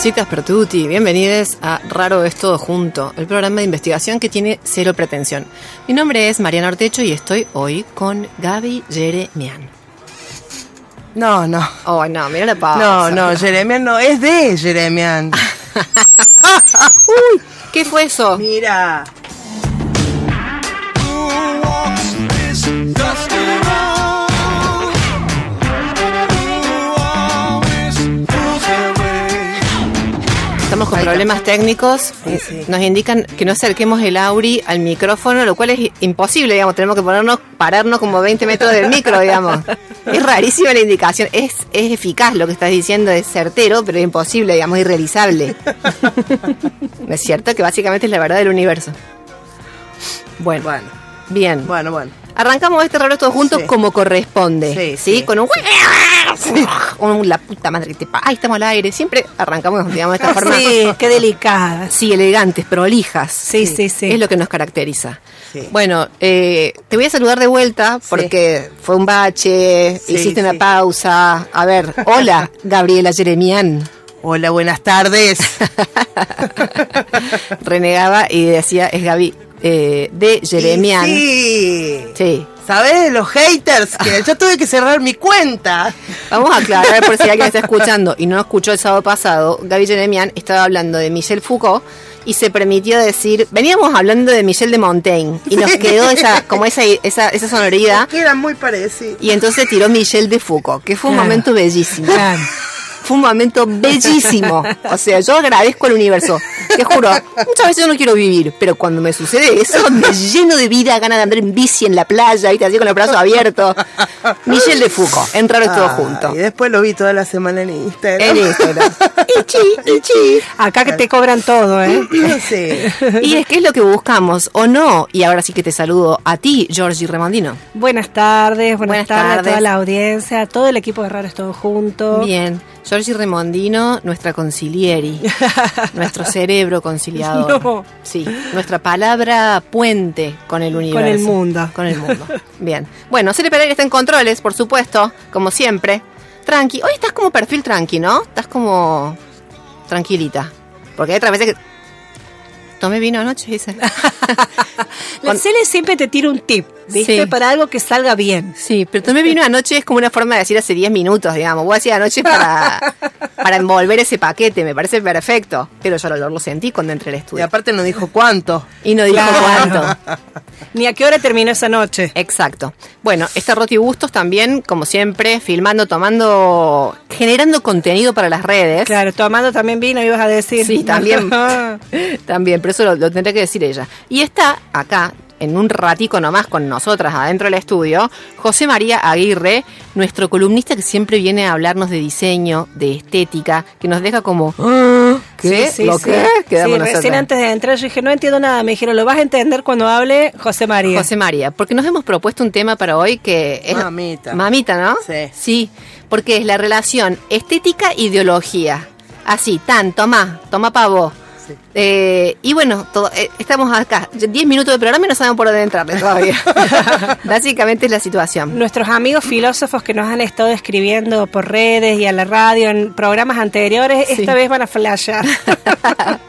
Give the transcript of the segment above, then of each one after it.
Tardecitas, Pertuti. Bienvenidos a Raro es todo junto, el programa de investigación que tiene cero pretensión. Mi nombre es Mariana Ortecho y estoy hoy con Gaby Jeremian. No, no. Oh, no, mira la pausa. No, no, Jeremian no, es de Jeremian. ¿Qué fue eso? Mira. Con problemas técnicos. sí. Nos indican que no acerquemos el Auri al micrófono, lo cual es imposible, digamos. Tenemos que ponernos, pararnos como 20 metros del micro, digamos. Es rarísima la indicación. Es, es eficaz lo que estás diciendo, es certero, pero es imposible, digamos, irrealizable. ¿No es cierto? Que básicamente es la verdad del universo. Bueno, Bueno, bien. bueno, bueno. Arrancamos este raro todos juntos Sí. como corresponde. Sí. Con un. Un la puta madre que te pa- Ay, estamos al aire. Siempre arrancamos, digamos, de esta forma. Sí, qué delicada. Sí, elegantes, prolijas. Sí, sí, sí. Es lo que nos caracteriza. Sí. Bueno, eh, te voy a saludar de vuelta porque fue un bache, Sí, hiciste una sí. pausa. A ver, hola, Gabriela Jeremian. Hola, buenas tardes. Renegaba y decía, es Gaby eh, de Jeremian. Sí. Sí. ¿Sabes? Los haters, que yo tuve que cerrar mi cuenta. Vamos a aclarar por si alguien está escuchando y no escuchó el sábado pasado, Gaby Jeremian estaba hablando de Michel Foucault y se permitió decir, veníamos hablando de Michel de Montaigne y nos quedó esa, como esa, esa, esa sonoridad Que eran muy parecidos. y entonces tiró Michel de Foucault, que fue un Claro. momento bellísimo. Claro. Fue un momento bellísimo. O sea, yo agradezco al universo. Te juro, muchas veces yo no quiero vivir, pero cuando me sucede eso, me lleno de vida, ganas de andar en bici en la playa, y así con los brazos abiertos. Michel de Foucault, en raro es todo Ay, junto. Y después lo vi toda la semana en Instagram. En Instagram. Ichi, ichi. Acá que te cobran todo, ¿eh? Sí. Y es que es lo que buscamos, ¿o no? Y ahora sí que te saludo a ti, Georgie Remondino. Buenas tardes, buenas, Buenas tardes, a toda la audiencia, a todo el equipo de Raros Todo Junto. Bien, Georgie Remondino, nuestra concilieri, nuestro cerebro conciliador. No. Sí, nuestra palabra puente con el universo. el mundo. Con el mundo. Bien. Bueno, Cele Pereira está en controles, por supuesto, como siempre. Tranqui. Hoy estás como perfil tranqui, ¿no? Estás como tranquilita. Porque hay otras veces que... Tomé vino anoche, dice. La Cele siempre te tira un tip, ¿viste? Sí. Para algo que salga bien. Sí, pero tomé vino anoche es como una forma de decir hace 10 minutos, digamos. Voy a decir anoche para, para envolver ese paquete, me parece perfecto. Pero yo lo, lo sentí cuando entré al Y estudio. aparte no dijo cuánto. Y no dijo Claro. cuánto. Ni a qué hora terminó esa noche. Exacto. Bueno, está Roti Bustos también, como siempre, filmando, tomando, generando contenido para las redes. Claro, tomando también vino, ibas a decir. Sí, también. también, pero eso lo, lo tendrá que decir ella. Y está acá, en un ratico nomás con nosotras adentro del estudio, José María Aguirre, nuestro columnista que siempre viene a hablarnos de diseño, de estética, que nos deja como... "Ah, ¿Qué? Sí, sí, ¿Lo sí. qué? Quedamos Sí, nosotras. recién antes de entrar yo dije, no entiendo nada. Me dijeron, lo vas a entender cuando hable José María. José María, porque nos hemos propuesto un tema para hoy que es... Mamita. Mamita, ¿no? Sí. Sí, porque es la relación estética-ideología. Así, tan, toma, toma pavo. Sí. Eh, y bueno, todo- eh, estamos acá, 10 minutos de programa y no sabemos por dónde entrarle todavía. Básicamente es la situación. Nuestros amigos filósofos que nos han estado escribiendo por redes y a la radio en programas anteriores, Sí. esta vez van a flashear.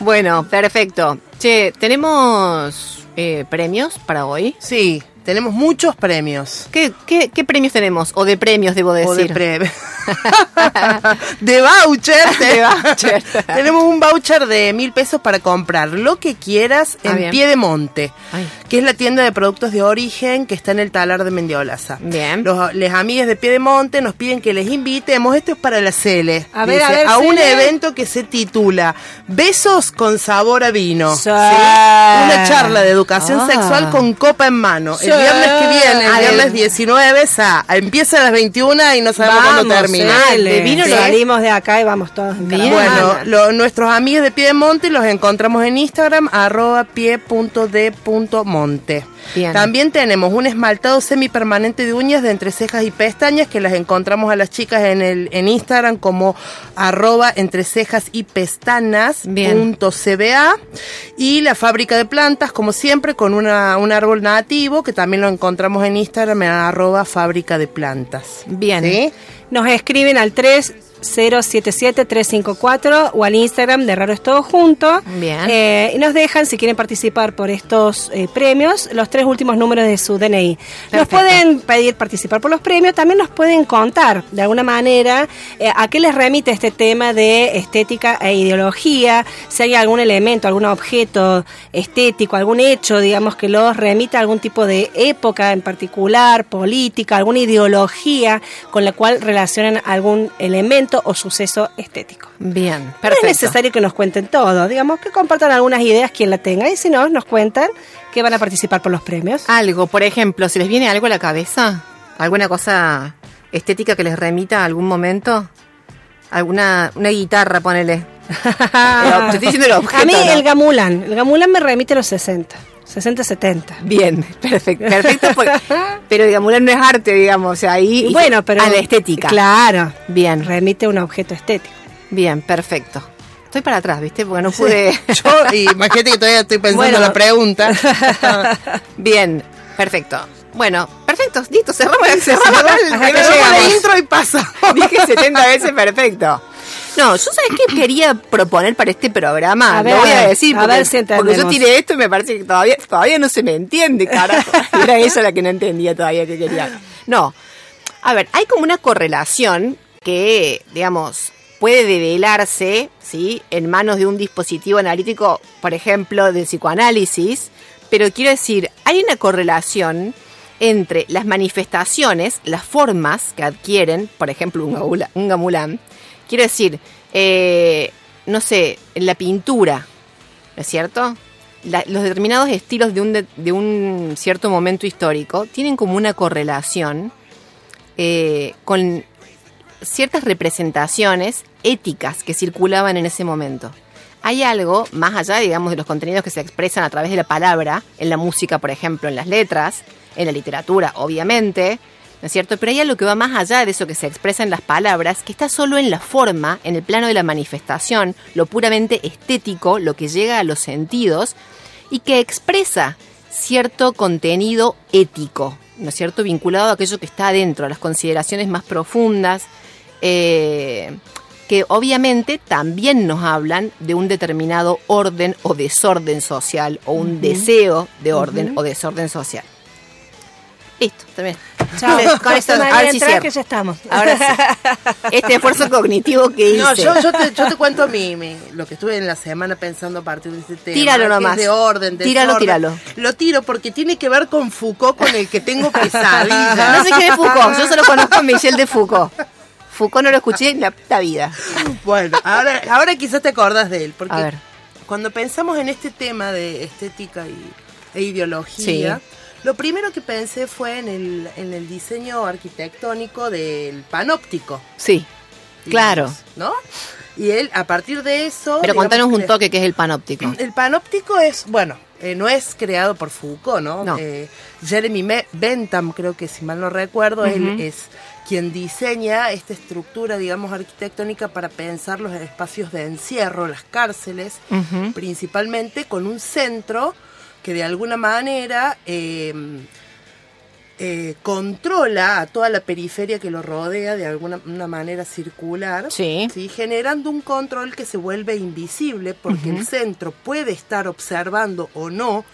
Bueno, perfecto. Che, tenemos eh, premios para hoy. Sí, tenemos muchos premios. ¿Qué, qué, qué premios tenemos? O de premios, debo O de decir. de voucher. De voucher. Tenemos un voucher de mil pesos para comprar lo que quieras Ah, en bien. Pie de Monte, Ay. que es la tienda de productos de origen que está en el talar de Mendiolaza. Bien. Los les amigas de Pie de Monte nos piden que les invitemos, esto es para la Cele, A ver, a ver, un Cele. evento que se titula Besos con sabor a vino. Sí. Una charla de educación Ah. sexual con copa en mano. Sí. El viernes que viene, el Ah, viernes del- 19, sa- empieza a las 21 y no sabemos cuándo termina. De vino Sí. Salimos de acá y vamos todos. en Bien. Bueno, lo- nuestros amigos de Piedemonte los encontramos en Instagram, arroba pie.d.monte. Bien. También tenemos un esmaltado semipermanente de uñas de entre cejas y pestañas que las encontramos a las chicas en el en Instagram como arroba entre cejas y pestanas Bien. punto CBA. y la fábrica de plantas como siempre con una, un árbol nativo que también lo encontramos en Instagram en arroba fábrica de plantas. Bien. ¿Sí? Nos escriben al 3077-354 o al Instagram de Raro es Todo Junto. Bien. Eh, y nos dejan, si quieren participar por estos eh, premios, los tres últimos números de su DNI. Nos pueden pedir participar por los premios, también nos pueden contar de alguna manera eh, a qué les remite este tema de estética e ideología, si hay algún elemento, algún objeto estético, algún hecho, digamos, que los remita a algún tipo de época en particular, política, alguna ideología con la cual relacionan algún elemento o suceso estético. Bien, No es perfecto. necesario que nos cuenten todo, digamos que compartan algunas ideas quien la tenga y si no, nos cuentan que van a participar por los premios. Algo, por ejemplo, si les viene algo a la cabeza, alguna cosa estética que les remita a algún momento, alguna una guitarra, ponele. Te estoy diciendo el objeto, a mí ¿no? el gamulan, el gamulan me remite a los 60, 60, 70. Bien, perfecto, perfecto, porque- pero digamos, no es arte, digamos, o sea, ahí bueno, pero a la estética. Claro, Bien, remite a un objeto estético. bien, perfecto. Estoy para atrás, ¿viste? Porque no pude. Yo, y imagínate que todavía estoy pensando Bueno. la pregunta. Bien, perfecto. Bueno, perfecto, listo, cerramos, cerramos acá acá el- intro y pasa. Dije 70 veces perfecto. No, yo sabes qué quería proponer para este programa. A Lo voy a decir a porque, ver si entendemos. porque yo tiré esto y me parece que todavía, todavía no se me entiende, carajo. Era ella la que no entendía todavía que quería. No. A ver, hay como una correlación que, digamos, puede develarse, ¿sí? En manos de un dispositivo analítico, por ejemplo, del psicoanálisis. Pero quiero decir, hay una correlación entre las manifestaciones, las formas que adquieren, por ejemplo, un gamulán. Quiero decir, eh, no sé, la pintura, ¿no es cierto? Los determinados estilos de un, de, de un cierto momento histórico tienen como una correlación eh, con ciertas representaciones éticas que circulaban en ese momento. Hay algo más allá, digamos, de los contenidos que se expresan a través de la palabra, en la música, por ejemplo, en las letras, en la literatura, obviamente, ¿no es cierto? Pero hay algo que va más allá de eso que se expresa en las palabras, que está solo en la forma, en el plano de la manifestación, lo puramente estético, lo que llega a los sentidos, y que expresa cierto contenido ético, ¿no es cierto? Vinculado a aquello que está adentro, a las consideraciones más profundas, eh, que obviamente también nos hablan de un determinado orden o desorden social, o un deseo de orden o desorden social. Listo, también. Chao. Con esto, que ya estamos. Ahora sí. Este esfuerzo cognitivo que hice. No, yo, yo, te, yo te cuento mi, mi- lo que estuve en la semana pensando a partir de este tema. Tíralo nomás. de orden, de Tíralo, tíralo. Lo tiro porque tiene que ver con Foucault, con el que tengo pesadillas. No sé quién es Foucault, yo solo conozco a Michel de Foucault. Foucault no lo escuché en la puta vida. Bueno, ahora, ahora quizás te acordás de él, porque A ver. cuando pensamos en este tema de estética y, e ideología, Sí. Lo primero que pensé fue en el, en el diseño arquitectónico del panóptico. Sí, claro. ¿No? Y él, a partir de eso... Pero digamos contanos un toque que es el panóptico. El panóptico es, bueno, Eh, no es creado por Foucault, ¿no? No. Eh, Jeremy Bentham, creo que si mal no recuerdo, él es quien diseña esta estructura, digamos, arquitectónica para pensar los espacios de encierro, las cárceles, principalmente con un centro que de alguna manera eh, eh, controla a toda la periferia que lo rodea de alguna una manera circular, Sí. generando un control que se vuelve invisible porque el centro puede estar observando o no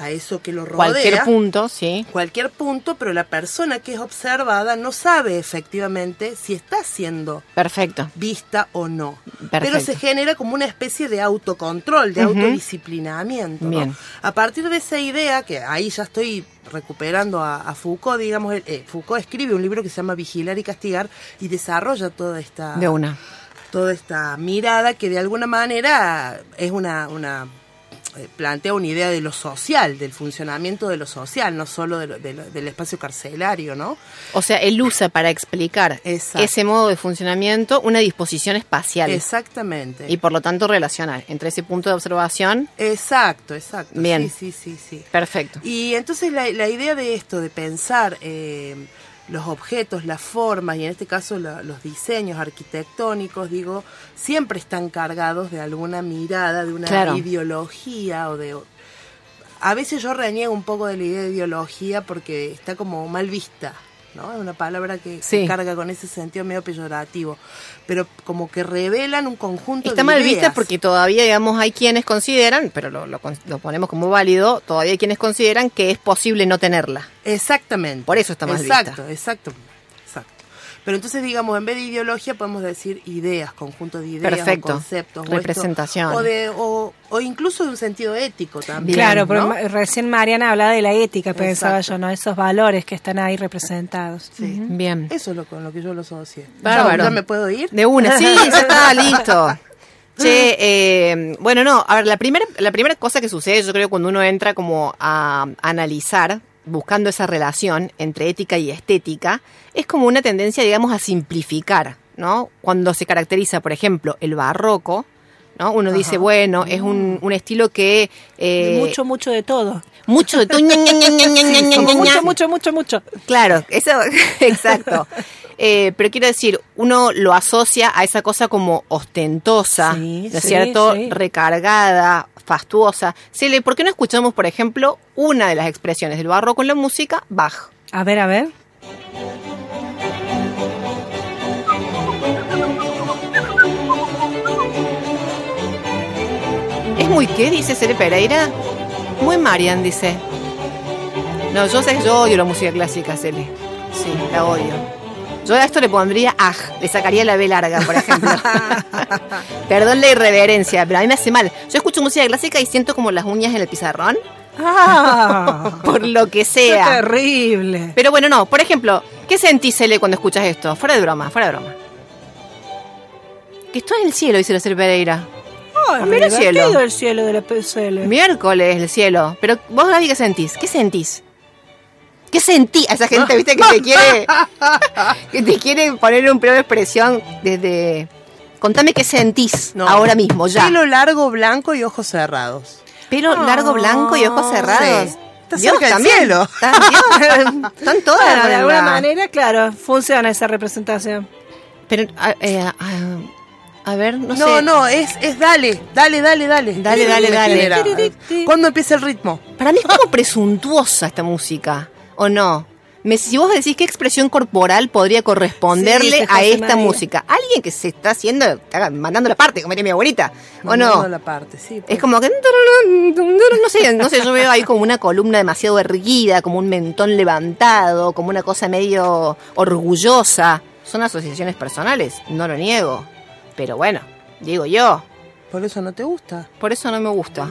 a eso que lo rodea Cualquier punto, sí. cualquier punto, pero la persona que es observada no sabe efectivamente si está siendo Perfecto. vista o no. Perfecto. Pero se genera como una especie de autocontrol, de autodisciplinamiento. ¿no? Bien. A partir de esa idea, que ahí ya estoy recuperando a, a Foucault, digamos, eh, Foucault escribe un libro que se llama Vigilar y Castigar y desarrolla toda esta, De una. toda esta mirada que de alguna manera es una, una plantea una idea de lo social, del funcionamiento de lo social, no solo de lo- de lo- del espacio carcelario, ¿no? O sea, él usa para explicar Exacto. ese modo de funcionamiento una disposición espacial Exactamente. y por lo tanto relacional entre ese punto de observación. Exacto, exacto. Bien. Sí, sí, sí, sí. Perfecto. Y entonces la, la idea de esto, de pensar eh, los objetos, las formas y en este caso la- los diseños arquitectónicos, digo, siempre están cargados de alguna mirada, de una Claro. ideología o de... A veces yo reniego un poco de la idea de ideología porque está como mal vista, ¿no? Es una palabra que, Sí. que carga con ese sentido medio peyorativo, pero como que revelan un conjunto Está de mal ideas. vista porque todavía, digamos, hay quienes consideran, pero lo, lo lo ponemos como válido, todavía hay quienes consideran que es posible no tenerla. Exactamente. Por eso está mal exacto, vista. Exacto, exacto. Pero entonces, digamos, en vez de ideología podemos decir ideas, conjuntos de ideas, Perfecto. o conceptos. o esto, Representación. O, de, o, o incluso de un sentido ético también. Claro, ¿no? pero recién Mariana hablaba de la ética, pensaba Exacto. yo, ¿no? Esos valores que están ahí representados. Sí. Bien. Eso es lo con lo que yo lo asocié. Bárbaro. ¿Ya, ya me puedo ir? De una, sí, ya está listo. Che, eh, bueno, no, a ver, la primera, la primera cosa que sucede, yo creo, cuando uno entra como a analizar, buscando esa relación entre ética y estética, es como una tendencia, digamos, a simplificar, ¿no? Cuando se caracteriza, por ejemplo, el barroco, ¿no? Uno dice, bueno, es un, un estilo que... eh, mucho, mucho de todo. mucho de todo, mucho, mucho, mucho, mucho. Claro, eso, exacto. Eh, pero quiero decir, uno lo asocia a esa cosa como ostentosa, Sí, ¿no es sí, cierto? sí. Recargada, fastuosa. Cele, ¿por qué no escuchamos, por ejemplo, una de las expresiones del barroco en la música, Bach? A ver, a ver. ¿Es muy qué? Dice Cele Pereira. Muy Marian, dice. No, yo sé que yo odio la música clásica, Cele. Sí, la odio. Yo a esto le pondría aj, le sacaría la B larga, por ejemplo. Perdón la irreverencia, pero a mí me hace mal. Yo escucho música clásica y siento como las uñas en el pizarrón, ¡Ah! por lo que ¡Qué sea. terrible! Pero bueno, no, por ejemplo, ¿qué sentís, Cele, cuando escuchas esto? Fuera de broma, fuera de broma. Que estoy en el cielo, dice la Cele Pereira. Ay, mira el cielo. el cielo de la PSL. Miércoles, el cielo. Pero vos, Gaby, ¿qué sentís? ¿Qué sentís? ¿Qué sentí a esa gente, viste, que te quiere que te quiere poner un pleno de expresión desde... Contame qué sentís No. ahora mismo, ya. Pelo largo, blanco y ojos cerrados. Pelo largo, blanco y ojos cerrados. Sí. Está cerca del también. cielo. Está- Dios, Están todas. Bueno, de alguna manera, claro, funciona esa representación. Pero, a, eh, a- ver, no, No, sé. no, es, es dale, dale, dale, dale. Dale, Es dale, dale. ¿Cuándo empieza el ritmo? Para mí es como presuntuosa esta música, ¿o no? Me, si vos decís qué expresión corporal podría corresponderle Sí, a esta música. Alguien que se está haciendo, está mandando la parte, como diría mi abuelita, ¿o Mandando no? la parte, sí. Es pues. como que no sé, no sé, yo veo ahí como una columna demasiado erguida, como un mentón levantado, como una cosa medio orgullosa. Son asociaciones personales, no lo niego. Pero bueno, digo yo, Por eso no te gusta. por eso no me gusta.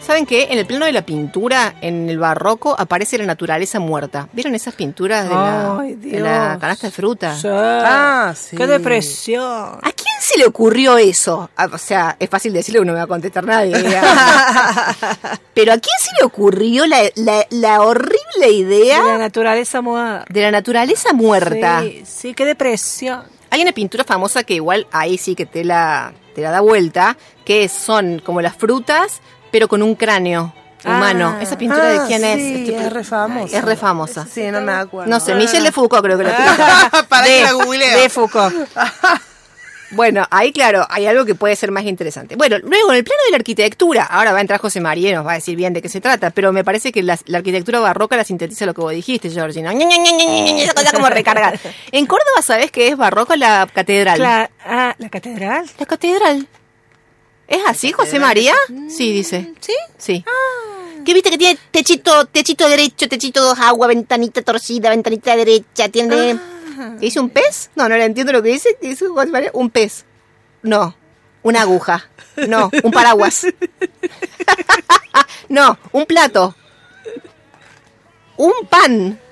¿Saben qué? En el plano de la pintura, en el barroco, aparece la naturaleza muerta. ¿Vieron esas pinturas de la, Ay, de la canasta de fruta? Sí. Ah, sí. ¡Qué depresión! ¿A quién se le ocurrió eso? Ah, O sea, es fácil decirlo no me va a contestar nadie. Pero ¿a quién se le ocurrió la, la- la horrible De la idea naturaleza muerta. de la naturaleza muerta? Sí, sí, qué depresión. Hay una pintura famosa que igual ahí sí que te la, te la da vuelta, que son como las frutas, pero con un cráneo. humano. Ah. ¿Esa pintura de Ah, quién es? sí, Estoy- es re famosa. Es re famosa. Sí, no me acuerdo. No sé, Michel de Foucault creo que lo pinta. Para de, que la de Foucault. Bueno, ahí claro, hay algo que puede ser más interesante. Bueno, luego en el plano de la arquitectura, ahora va a entrar José María y nos va a decir bien de qué se trata, pero me parece que la, la arquitectura barroca la sintetiza lo que vos dijiste, Georgina. Esa cosa como recargar. En Córdoba, ¿sabés qué es barroca la catedral? Ah, la catedral. La catedral. ¿Es así, José María? Sí, dice. ¿Sí? Sí. ¿Qué viste que tiene techito, techito derecho, techito dos agua, ventanita torcida, ventanita derecha, tiene... ¿Qué dice un pez? No, no le entiendo lo que dice. Un pez. No, una aguja. No, un paraguas. no, un plato. Un pan.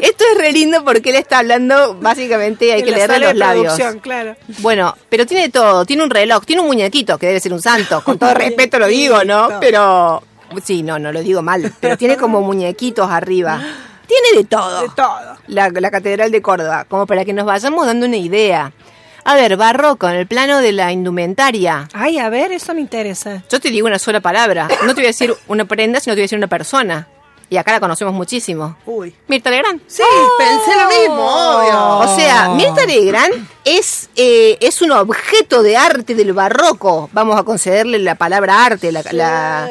Esto es re lindo porque él está hablando, básicamente hay En que la leerle los labios. claro. Bueno, pero tiene todo, tiene un reloj, tiene un muñequito, que debe ser un santo, con todo respeto lo digo, ¿no? Pero, sí, no, no lo digo mal, pero tiene como muñequitos arriba. Tiene de todo. De todo. La, la Catedral de Córdoba, como para que nos vayamos dando una idea. A ver, barroco, en el plano de la indumentaria. Ay, a ver, eso me interesa. Yo te digo una sola palabra. No te voy a decir una prenda, sino te voy a decir una persona. Y acá la conocemos muchísimo. Uy. Mirta Legrand. Sí, pensé lo mismo, obvio. O sea, Mirta Legrand es, eh, es un objeto de arte del barroco. Vamos a concederle la palabra arte, la, la,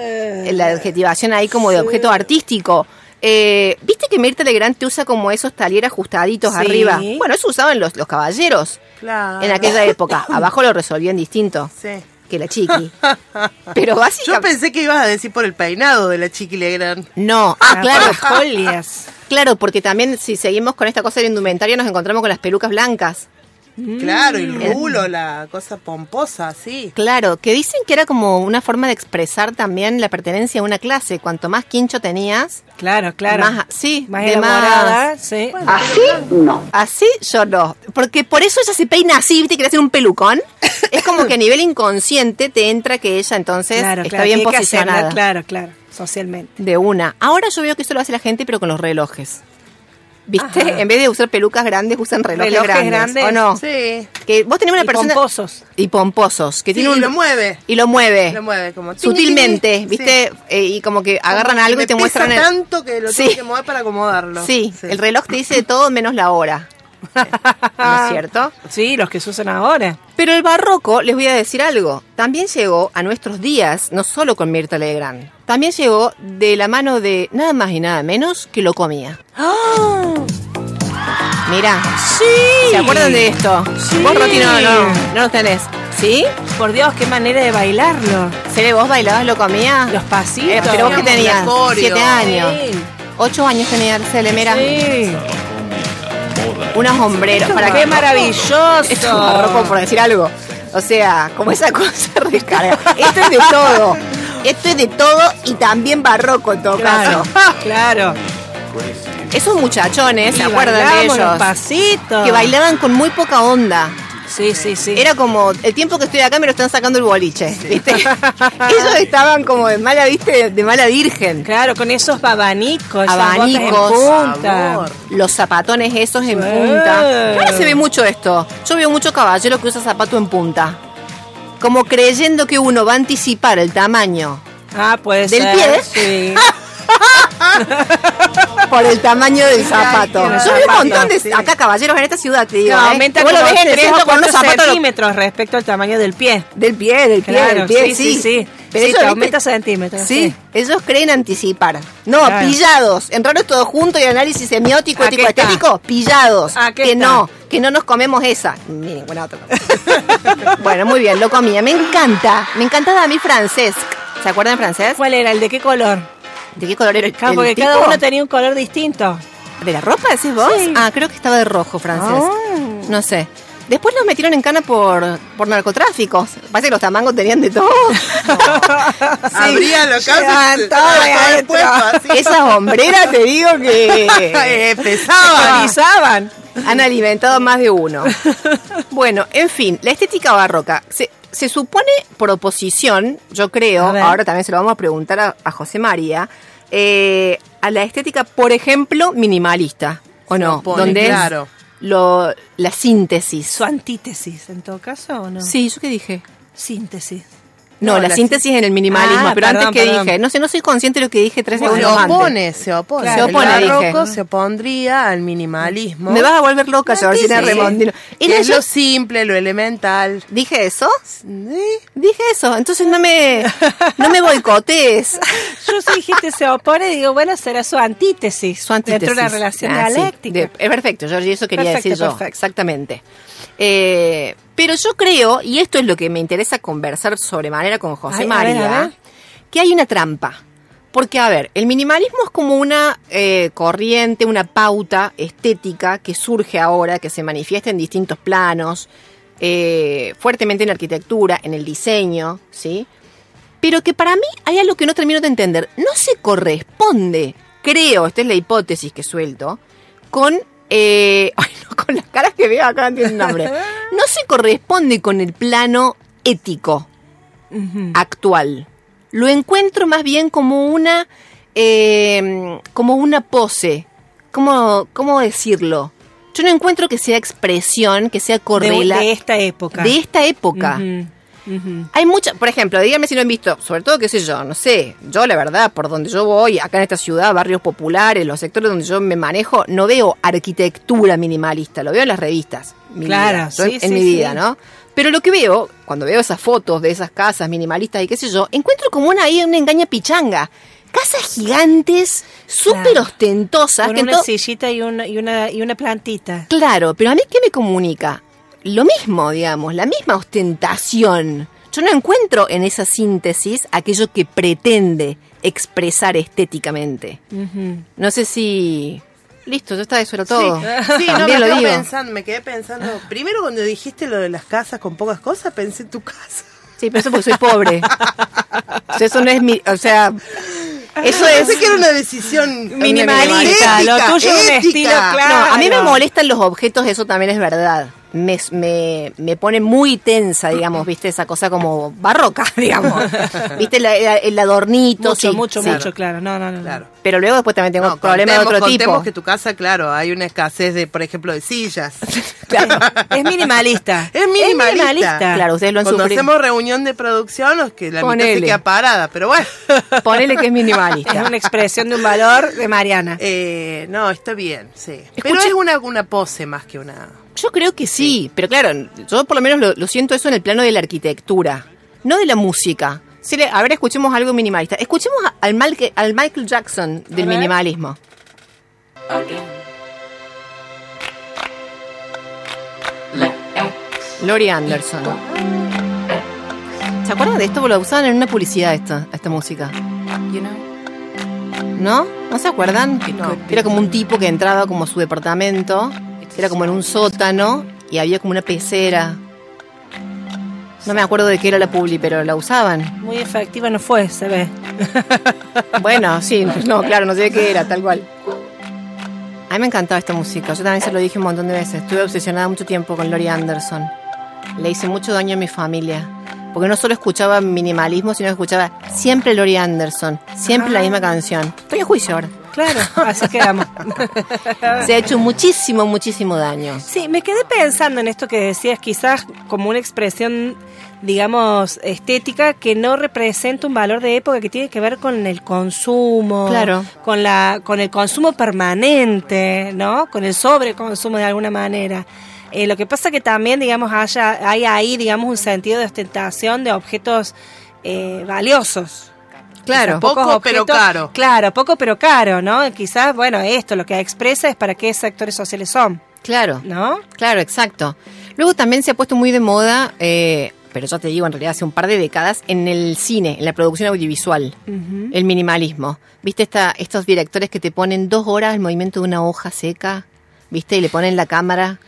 la adjetivación ahí como de objeto artístico. Eh, ¿Viste que Mirta Legrand te usa como esos talleres ajustaditos Sí. arriba? Bueno, eso usaban los, los caballeros Claro. en aquella época. Abajo lo resolvían distinto Sí. que la chiqui. Pero Yo básicamente... pensé que ibas a decir por el peinado de la Chiqui Legrand. No, ah, claro, Las folias. claro, porque también si seguimos con esta cosa de indumentaria nos encontramos con las pelucas blancas. Claro, y el rulo, la cosa pomposa, sí. Claro, que dicen que era como una forma de expresar también la pertenencia a una clase. Cuanto más quincho tenías, Claro, claro. Más- sí, más elaborada, más- sí. así no. Así yo no. Porque por eso ella se peina así, ¿viste? Quiere hacer un pelucón. Es como que a nivel inconsciente te entra que ella entonces claro, está claro, bien que hacerla, posicionada. claro, claro, socialmente. De una. Ahora yo veo que esto lo hace la gente, pero con los relojes. ¿Viste? Ajá. En vez de usar pelucas grandes, usan relojes, Relojes grandes. grandes. ¿O no? Sí. Que vos tenés una Y persona. pomposos. Y pomposos. Que Sí, tiene un. y lo mueve. Y lo mueve. Lo mueve como... Sutilmente, Sí. ¿viste? Eh, y como que agarran Como algo que y te me muestran. pesa el- tanto que lo Sí. tengo que mover para acomodarlo. Sí, el reloj te dice todo menos la hora. ¿No es cierto? Sí, los que se usan ahora. Pero el barroco, les voy a decir algo, también llegó a nuestros días, no solo con Mirta Legrand, también llegó de la mano de nada más y nada menos que lo comía. Mira, Sí. ¿se acuerdan de esto? Sí. Vos, Roti, no, no, no lo tenés. ¿Sí? Por Dios, qué manera de bailarlo. ¿Cele, vos bailabas lo comía? Los pasitos. Eh, pero vos que tenías, siete años. Sí. Ocho años tenía Cele, mira. Sí. Unos hombreros. para Qué maravilloso. Esto es barroco por decir algo. O sea, como esa cosa recarga. Esto es de todo. Esto es de todo y también barroco en todo Claro, caso. claro. Esos muchachones, ¿se acuerdan de los ellos? pasitos. Que bailaban con muy poca onda. Sí, sí, sí. Era como, el tiempo que estoy acá me lo están sacando el boliche, ¿viste? Ellos estaban como de mala, ¿viste? De mala virgen. Claro, con esos abanicos. Abanicos. en punta. Los zapatones esos en Sí. punta. Ahora se ve mucho esto. Yo veo mucho caballero que usa zapato en punta. Como creyendo que uno va a anticipar el tamaño Ah, puede ¿Del ser. pie? Sí. por el tamaño del zapato. claro, Yo veo un zapato, montón de sí. acá caballeros en esta ciudad, te digo. No, ¿eh? aumenta como lo ves en el 3 centro o con unos 4 zapatos centímetros respecto al tamaño del pie. del pie, del pie, Claro, del pie, sí, sí, sí. Pero Sí, ellos, te ¿viste? aumenta centímetros. Sí, sí. ellos creen anticipar. No, Claro. pillados. En raro es todo junto y análisis semiótico, ético, estético, pillados. Que está. no, que no nos comemos esa. Ni ninguna otra. bueno, muy bien, lo comía. Me encanta. Me encantaba a mí Francesc. ¿Se acuerdan de Francesc? ¿Cuál era? ¿El de qué color? ¿De qué color era el, Claro, el porque cada tipo? uno tenía un color distinto. ¿De la ropa decís vos? Sí. Ah, creo que estaba de rojo, Francesc. Ah. No sé. Después los metieron en cana por, por narcotráficos. Parece que los tamangos tenían de todo. Abría los Llevaban casos. Esas hombreras te digo que Eh, pesaba. Actualizaban. han alimentado más de uno. Bueno, en fin, la estética barroca. Se, se supone por oposición, yo creo, ahora también se lo vamos a preguntar a, a José María, eh, a la estética, por ejemplo, minimalista. ¿O no? opone, Donde claro. es lo, la síntesis. Su antítesis, en todo caso, ¿o no? Sí, ¿yo qué dije? Síntesis. No, No, la, la síntesis en el minimalismo, Ah, pero perdón, antes que perdón. dije, no sé, no soy consciente de lo que dije tres Se segundos antes. opone, se opone. Claro. Se opone, el dije. se opondría al minimalismo. Me vas a volver loca, Georgina Sí. Remondino. Era es yo- lo simple, lo elemental. ¿Dije eso? Sí. Dije eso, entonces no me, no me boicotees. Yo si dijiste se opone, digo, bueno, será su antítesis. Su antítesis. Dentro de una relación Ah, sí. dialéctica. De- es perfecto, Georgie, eso quería Perfecto, decir yo. perfecto. Exactamente. Eh, pero yo creo, y esto es lo que me interesa conversar sobremanera con José Ay, a ver, María, a ver. que hay una trampa. Porque, a ver, el minimalismo es como una eh, corriente, una pauta estética que surge ahora, que se manifiesta en distintos planos, eh, fuertemente en la arquitectura, en el diseño, ¿sí? Pero que para mí hay algo que no termino de entender. No se corresponde, creo, esta es la hipótesis que suelto, con... eh, ay, no, con las caras que veo acá no tiene nombre. No se corresponde con el plano ético actual. Lo encuentro más bien como una, eh, como una pose. ¿Cómo, ¿Cómo decirlo? Yo no encuentro que sea expresión, que sea de, correlato de esta época. de esta época. Hay mucha, por ejemplo, díganme si lo han visto, sobre todo, qué sé yo, no sé, yo la verdad, por donde yo voy, acá en esta ciudad, barrios populares, los sectores donde yo me manejo, no veo arquitectura minimalista, lo veo en las revistas. Claro, yo sí, en, sí, en mi sí. vida, ¿no? Pero lo que veo, cuando veo esas fotos de esas casas minimalistas y qué sé yo, encuentro como una ahí una engaña pichanga. Casas gigantes, súper Claro. ostentosas. Con que una sillita y una, y, una, y una plantita. Claro, pero a mí ¿qué me comunica? Lo mismo, digamos, la misma ostentación. Yo no encuentro en esa síntesis aquello que pretende expresar estéticamente. No sé si... Listo, ya está, eso era todo. Sí, sí, no, me, lo quedo digo. pensando, me quedé pensando. Primero, cuando dijiste lo de las casas con pocas cosas, pensé en tu casa. Sí, pero eso porque soy pobre. O sea, eso no es mi... O sea, eso es... Pensé que era una decisión Minimalista, lo ética, tuyo es un estilo claro. No, a mí me molestan los objetos, eso también es verdad. Me, me, me pone muy tensa, digamos, viste, esa cosa como barroca, digamos. Viste, la- la- el adornito, Mucho, sí, mucho, sí. mucho, claro. No, no, no. no. Claro. Pero luego después también tengo No, problemas de otro contemos tipo. que tu casa, claro, hay una escasez de, por ejemplo, de sillas. Es minimalista. Es minimalista. Claro, ustedes lo han Cuando sufrido. hacemos reunión de producción, los que la mitad Ponele. se queda parada, pero bueno. Ponele que es Es minimalista. una expresión de un valor de Mariana. Eh, no, está bien, sí. Pero Escuche- es una, una pose más que una... Yo creo que sí, pero claro, yo por lo menos lo, lo siento eso en el plano de la arquitectura, no de la música. Le- a ver, escuchemos algo minimalista. Escuchemos al, Mal- al Michael Jackson del minimalismo. Lori Anderson. ¿Se acuerdan de esto? Lo usaban en una publicidad esta, esta música. ¿No? ¿No se acuerdan? No. Era como un tipo que entraba como a su departamento, era como en un sótano y había como una pecera. No me acuerdo de qué era la publi, pero la usaban. Muy efectiva no fue, se ve. Bueno, sí, no, claro, no sé qué era, tal cual. A mí me encantaba esta música, yo también se lo dije un montón de veces. Estuve obsesionada mucho tiempo con Lori Anderson. Le hice mucho daño a mi familia. Porque no solo escuchaba minimalismo, sino que escuchaba siempre Lori Anderson, siempre la misma canción. Estoy en juicio ahora. Claro, así quedamos. Se ha hecho muchísimo, muchísimo daño. Sí, me quedé pensando en esto que decías, quizás como una expresión, digamos, estética que no representa un valor de época que tiene que ver con el consumo, Claro. con la, con el consumo permanente, ¿no? Con el sobreconsumo de alguna manera. Eh, lo que pasa que también, digamos, haya, hay ahí, digamos, un sentido de ostentación de objetos eh, valiosos. Claro. Poco, pero caro. Claro, poco pero caro, ¿no? Quizás, bueno, esto lo que expresa es para qué sectores sociales son, Claro. ¿no? Claro, exacto. Luego también se ha puesto muy de moda, eh, pero yo te digo, en realidad hace un par de décadas, en el cine, en la producción audiovisual, el minimalismo. ¿Viste esta, estos directores que te ponen dos horas el movimiento de una hoja seca? ¿Viste? Y le ponen la cámara.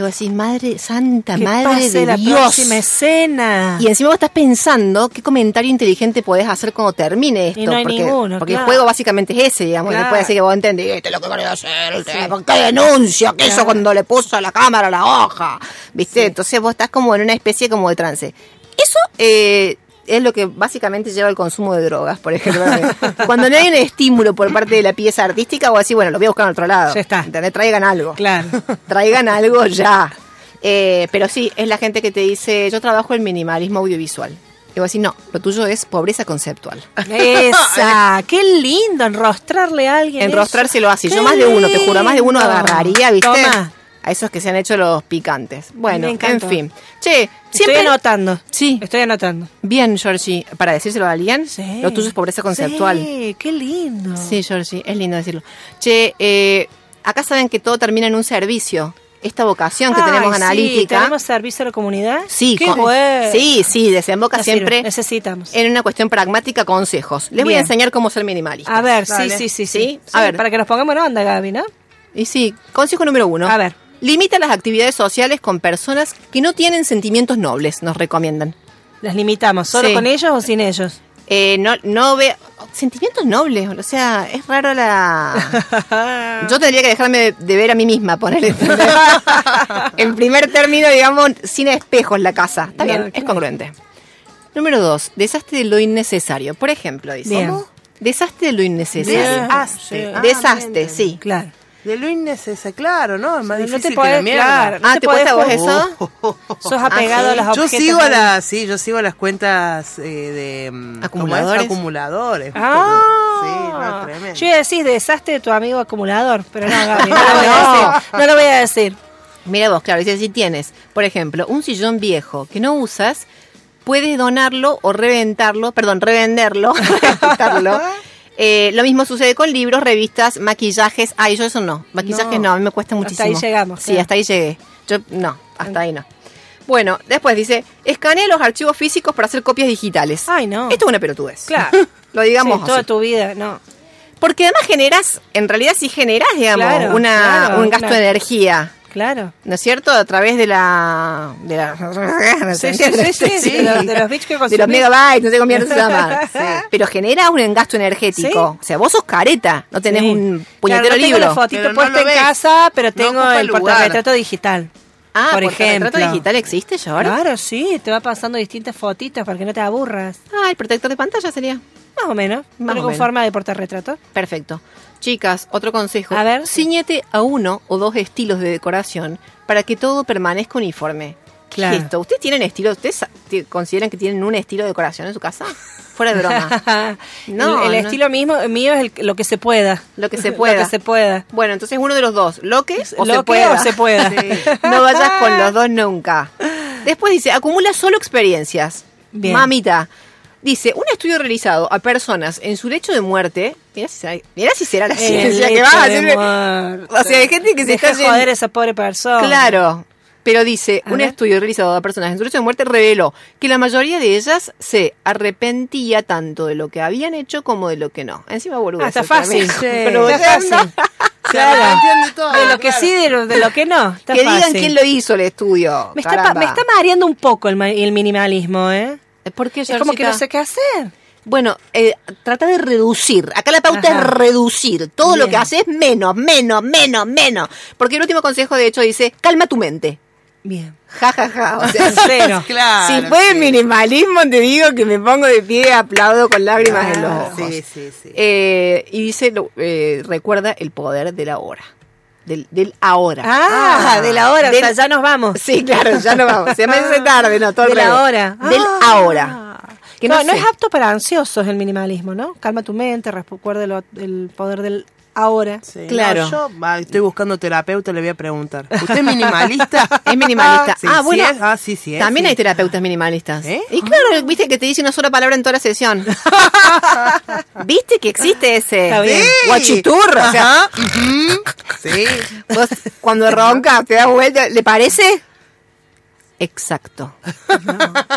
Y vos decís, madre, santa Que madre pase de la Dios. próxima escena. Y encima vos estás pensando qué comentario inteligente podés hacer cuando termine esto. Y no hay porque, ninguno, porque claro. el juego básicamente es ese, digamos. Claro. Puede decir que vos entendiste lo que quería hacer. ¿Por qué denuncia que eso cuando le puso a la cámara la hoja? ¿Viste? Entonces vos estás como en una especie como de trance. Eso eh, es lo que básicamente lleva al consumo de drogas, por ejemplo. cuando no hay un estímulo por parte de la pieza artística, vos decís, bueno, lo voy a buscar en otro lado. Ya está. Traigan algo Claro. traigan algo ya. Eh, pero sí, es la gente que te dice, yo trabajo en minimalismo audiovisual. Y vos decís, no, lo tuyo es pobreza conceptual. Esa, qué lindo enrostrarle a alguien. Enrostrárselo eso. así. Qué Yo más de uno, te juro, más de uno agarraría, ¿viste? Toma, A esos que se han hecho los picantes. Bueno, en fin. Che, estoy siempre... anotando. Sí. Estoy anotando. Bien, Georgie, para decírselo a alguien, Sí. lo tuyo es pobreza conceptual. Sí, qué lindo. Sí, Georgie, es lindo decirlo. Che, eh, acá saben que todo termina en un servicio. Esta vocación que Ay, tenemos sí, analítica. ¿Tenemos servicio a la comunidad? Sí, qué con- sí, sí, desemboca sirve, siempre Necesitamos. en una cuestión pragmática, consejos. Les voy a enseñar cómo ser minimalista. A ver, sí, sí, sí, sí. A ver. Para que nos pongamos en onda, Gaby, ¿no? Y sí, consejo número uno. A ver. Limita las actividades sociales con personas que no tienen sentimientos nobles, nos recomiendan. Las limitamos. ¿Solo Sí. con ellos o sin ellos? Eh, no, no ve sentimientos nobles, o sea, es raro la. Yo tendría que dejarme de, ver a mí misma, ponerle. en primer término, digamos, sin espejos la casa. Está bien, es congruente. Número dos, desastre de lo innecesario. Por ejemplo, dice. Desastre de lo innecesario. Desastre. Sí. Ah, Desastre, bien, sí. Claro. De lo innecesario, claro, ¿no? Es más No te difícil podés, que la mierda. claro. No ah, te ¿te cuesta a vos podés eso? Sos apegado Ah, a los Yo sigo a las, sí, yo sigo a las cuentas eh, de mm. ¿Acumuladores? acumuladores. Ah, Sí, no, tremendo. yo iba a decir desastre de tu amigo acumulador, pero no, Gaby, no lo voy a decir. No lo voy a decir. Mira vos, claro, dice, si tienes, por ejemplo, un sillón viejo que no usas, puedes donarlo o reventarlo, perdón, revenderlo, reventarlo. Eh, lo mismo sucede con libros, revistas, maquillajes. Ay, yo eso no. Maquillajes no, No. a mí me cuesta Hasta muchísimo. ahí llegamos, Sí, claro. hasta ahí llegué. Yo, no, hasta ahí no. Bueno, después dice, escanea los archivos físicos para hacer copias digitales. Ay, no. Esto es una pelotudez. Claro. Lo digamos Sí, toda así. tu vida, no. Porque además generas, en realidad sí generas, digamos, Claro, una, claro, un gasto de energía. Claro. ¿No es cierto? A través de la... De, la, Sí, sí, sí, sí, sí, de los- de los bits que De los consumís. megabytes, no sé cómo se llama. Pero genera un gasto energético. Sí. O sea, vos sos careta, no tenés Sí. un Claro, puñetero no tengo libro. la fotito Pero no puesta en ves. casa, pero No tengo el portarretrato digital. Ah, por ¿el ejemplo. retrato digital existe ahora? Claro, sí, te va pasando distintas fotitos para que no te aburras. Ah, el protector de pantalla sería. Más o menos. Más pero o con menos. forma de portarretrato. Perfecto. Chicas, otro consejo. A ver. Ciñete a uno o dos estilos de decoración para que todo permanezca uniforme. ¿Qué Claro. es esto? ¿Ustedes tienen estilo? ¿Ustedes consideran que tienen un estilo de decoración en su casa? Fuera de broma. No, el, el no. estilo mismo mío es el- lo que se pueda. Lo que se pueda. lo que se pueda. Bueno, entonces uno de los dos, lo que o Lo se que pueda. o se pueda. No vayas con los dos nunca. Después dice, acumula solo experiencias. Bien. Mamita. Dice, un estudio realizado a personas en su lecho de muerte. Mira si será, mirá si será la ciencia que lecho va a hacer. O sea, hay gente que se Deja está joder a esa pobre persona. Claro. Pero dice, un estudio realizado a personas en su de muerte reveló que la mayoría de ellas se arrepentía tanto de lo que habían hecho como de lo que no. Encima boludo. Ah, está fácil. Pero Está fácil. Claro. todo, De lo que claro. sí, de lo, de lo que no. Está que digan quién lo hizo el estudio. Me está, me está mareando un poco el, el minimalismo, ¿eh? ¿Por qué, Es como que no sé qué hacer. Bueno, eh, trata de reducir. Acá la pauta Ajá. es reducir. Todo lo que haces menos, menos, menos, menos. Porque el último consejo, de hecho, dice, calma tu mente. Bien. Ja, ja, ja. O sea, Cero. Claro, si fue sí. minimalismo, te digo que me pongo de pie, aplaudo con lágrimas en los Ah, ojos. Sí, sí, sí. Eh, y dice, eh, recuerda el poder de la hora. Del, del ahora. Ah, de la hora, o Del- sea, ya nos vamos. Sí, claro, ya no vamos. Se me hace tarde, no, todo de la revés. hora. Del Ah. ahora. Que no, no es apto para ansiosos el minimalismo, ¿no? Calma tu mente, recuerda el poder del ahora. Sí, Claro. no, yo ah, estoy buscando terapeuta, le voy a preguntar. ¿Usted es minimalista? Es minimalista. Sí, ah, sí bueno. es. Ah, sí, sí es, También hay terapeutas minimalistas. ¿Eh? Y claro, viste que te dice una sola palabra en toda la sesión. ¿Viste que existe ese? Está bien. Sí. Guachiturro. O sea, Sí. vos cuando ronca te das vuelta, ¿le parece? Exacto.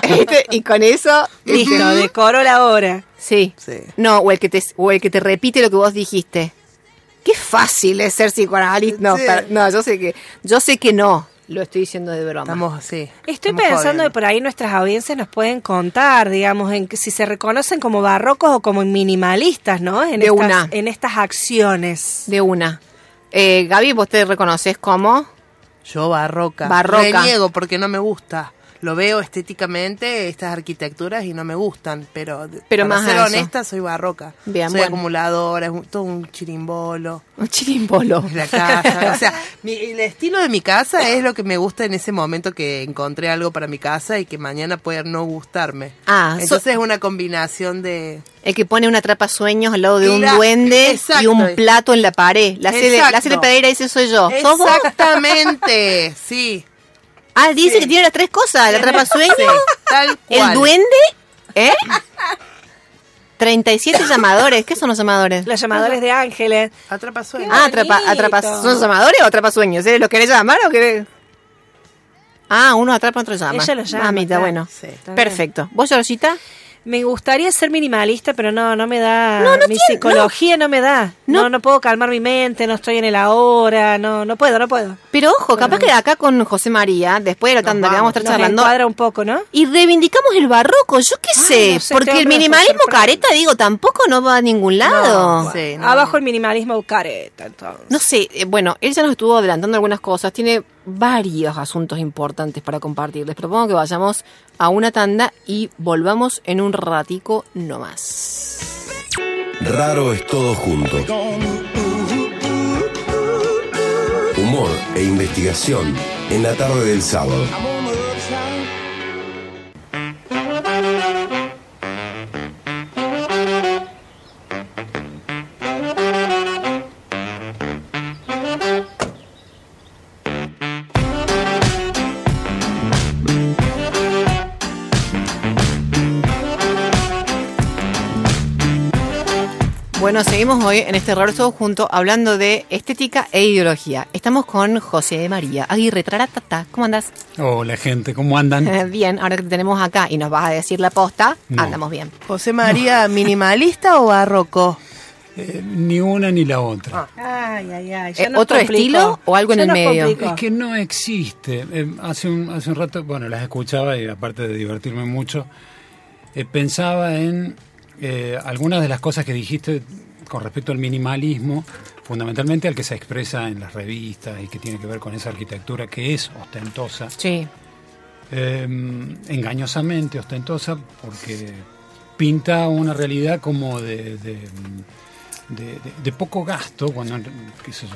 ¿Viste? Y con eso, Listo, decoro la hora. sí. Sí. No, o el que te o el que te repite lo que vos dijiste. Qué fácil es ser psicoanalista. No, Sí. para- no, yo sé que yo sé que no. Lo estoy diciendo de broma. Estamos. Estoy estamos pensando jodiendo. que por ahí nuestras audiencias nos pueden contar, digamos, en que si se reconocen como barrocos o como minimalistas, ¿no? En De estas, una. En estas acciones. De una. Eh, Gaby, ¿vos te reconoces como? Yo barroca. Barroca. Reniego porque no me gusta. Lo veo estéticamente estas arquitecturas y no me gustan, pero, Pero para más ser honesta soy barroca. Bien, soy bueno. acumuladora, es un- todo un chirimbolo. Un chirimbolo. La casa, o sea, mi- el estilo de mi casa es lo que me gusta en ese momento que encontré algo para mi casa y que mañana puede no gustarme. Ah, so- entonces es una combinación de El que pone una trapa sueños al lado de un duende exacto. y un plato en la pared. La hace, de- la Exacto. Pereira ese soy yo. Exactamente, sí. Ah, dice Sí. que tiene las tres cosas. La trapa tal cual. el duende, ¿eh? 37 llamadores. ¿Qué son los llamadores? Los llamadores de ángeles. Atrapa sueños. Ah, atrapa, atrapa, ¿son llamadores o atrapa sueños? ¿Eh? ¿Lo querés llamar o querés? Ah, uno atrapa, otro llama. Ella lo llama, Mamita, claro. bueno. Sí. Está Perfecto. ¿Vos, Georgita? Me gustaría ser minimalista, pero no, no me da. No, no mi tiene- psicología no. me da. No. No. no, puedo calmar mi mente, no estoy en el ahora, no, no puedo, no puedo. Pero ojo, capaz que acá con José María, después de la tanda que vamos a estar charlando, encuadra un poco, ¿no? y reivindicamos el barroco, yo qué sé, no sé, porque el minimalismo careta, digo, tampoco no va a ningún lado. No, sí, no. Abajo el minimalismo careta, entonces. No sé, eh, bueno, él ya nos estuvo adelantando algunas cosas, tiene varios asuntos importantes para compartir. Les propongo que vayamos a una tanda y volvamos en un ratico nomás. Raro es todo junto. Humor e investigación en la tarde del sábado. Bueno, seguimos hoy en este raro todo junto hablando de estética e ideología. Estamos con José María Aguirre Traratata. ¿Cómo andas? Hola gente, ¿cómo andan? Bien, ahora que te tenemos acá y nos vas a decir la posta, No. andamos bien. José María, ¿minimalista o barroco? Eh, ni una ni la otra. Ay, ay, ay. Eh, ¿otro estilo o algo en el medio? Es que no existe. Eh, hace, un, hace un rato, bueno, las escuchaba y aparte de divertirme mucho, eh, pensaba en eh, algunas de las cosas que dijiste con respecto al minimalismo, fundamentalmente al que se expresa en las revistas y que tiene que ver con esa arquitectura que es ostentosa. Sí. eh, engañosamente ostentosa porque pinta una realidad como de, de, de- de- de poco gasto cuando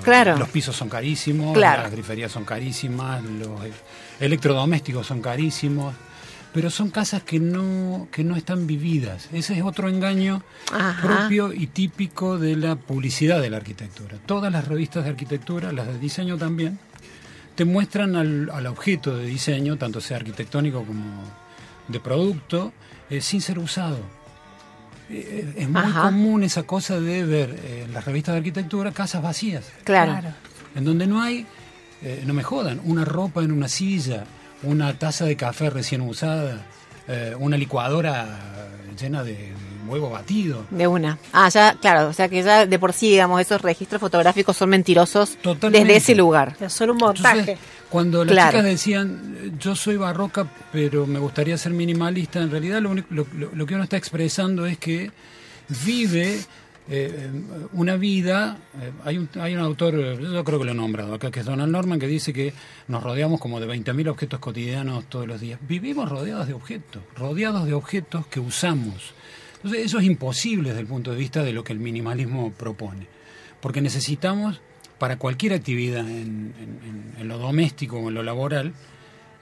Claro. los pisos son carísimos Claro. las griferías son carísimas los eh, electrodomésticos son carísimos pero son casas que no que no están vividas ese es otro engaño Ajá. propio y típico de la publicidad de la arquitectura todas las revistas de arquitectura las de diseño también te muestran al, al objeto de diseño, tanto sea arquitectónico como de producto, eh, sin ser usado. Eh, es muy Ajá. común esa cosa de ver eh, en las revistas de arquitectura casas vacías, Claro. en donde no hay, eh, no me jodan, una ropa en una silla, una taza de café recién usada, eh, una licuadora llena de, huevo batido. De una. Ah, ya, claro, o sea que ya de por sí, digamos, esos registros fotográficos son mentirosos Totalmente. desde ese lugar. Es solo un montaje. Entonces, cuando las Claro. chicas decían, eh, yo soy barroca, pero me gustaría ser minimalista, en realidad lo, único- lo, lo- lo que uno está expresando es que vive eh, una vida, eh, hay, un, hay un autor, eh, yo creo que lo he nombrado acá, que es Donald Norman, que dice que nos rodeamos como de 20.000 objetos cotidianos todos los días. Vivimos rodeados de objetos, rodeados de objetos que usamos. Entonces eso es imposible desde el punto de vista de lo que el minimalismo propone, porque necesitamos para cualquier actividad en, lo doméstico o en lo laboral,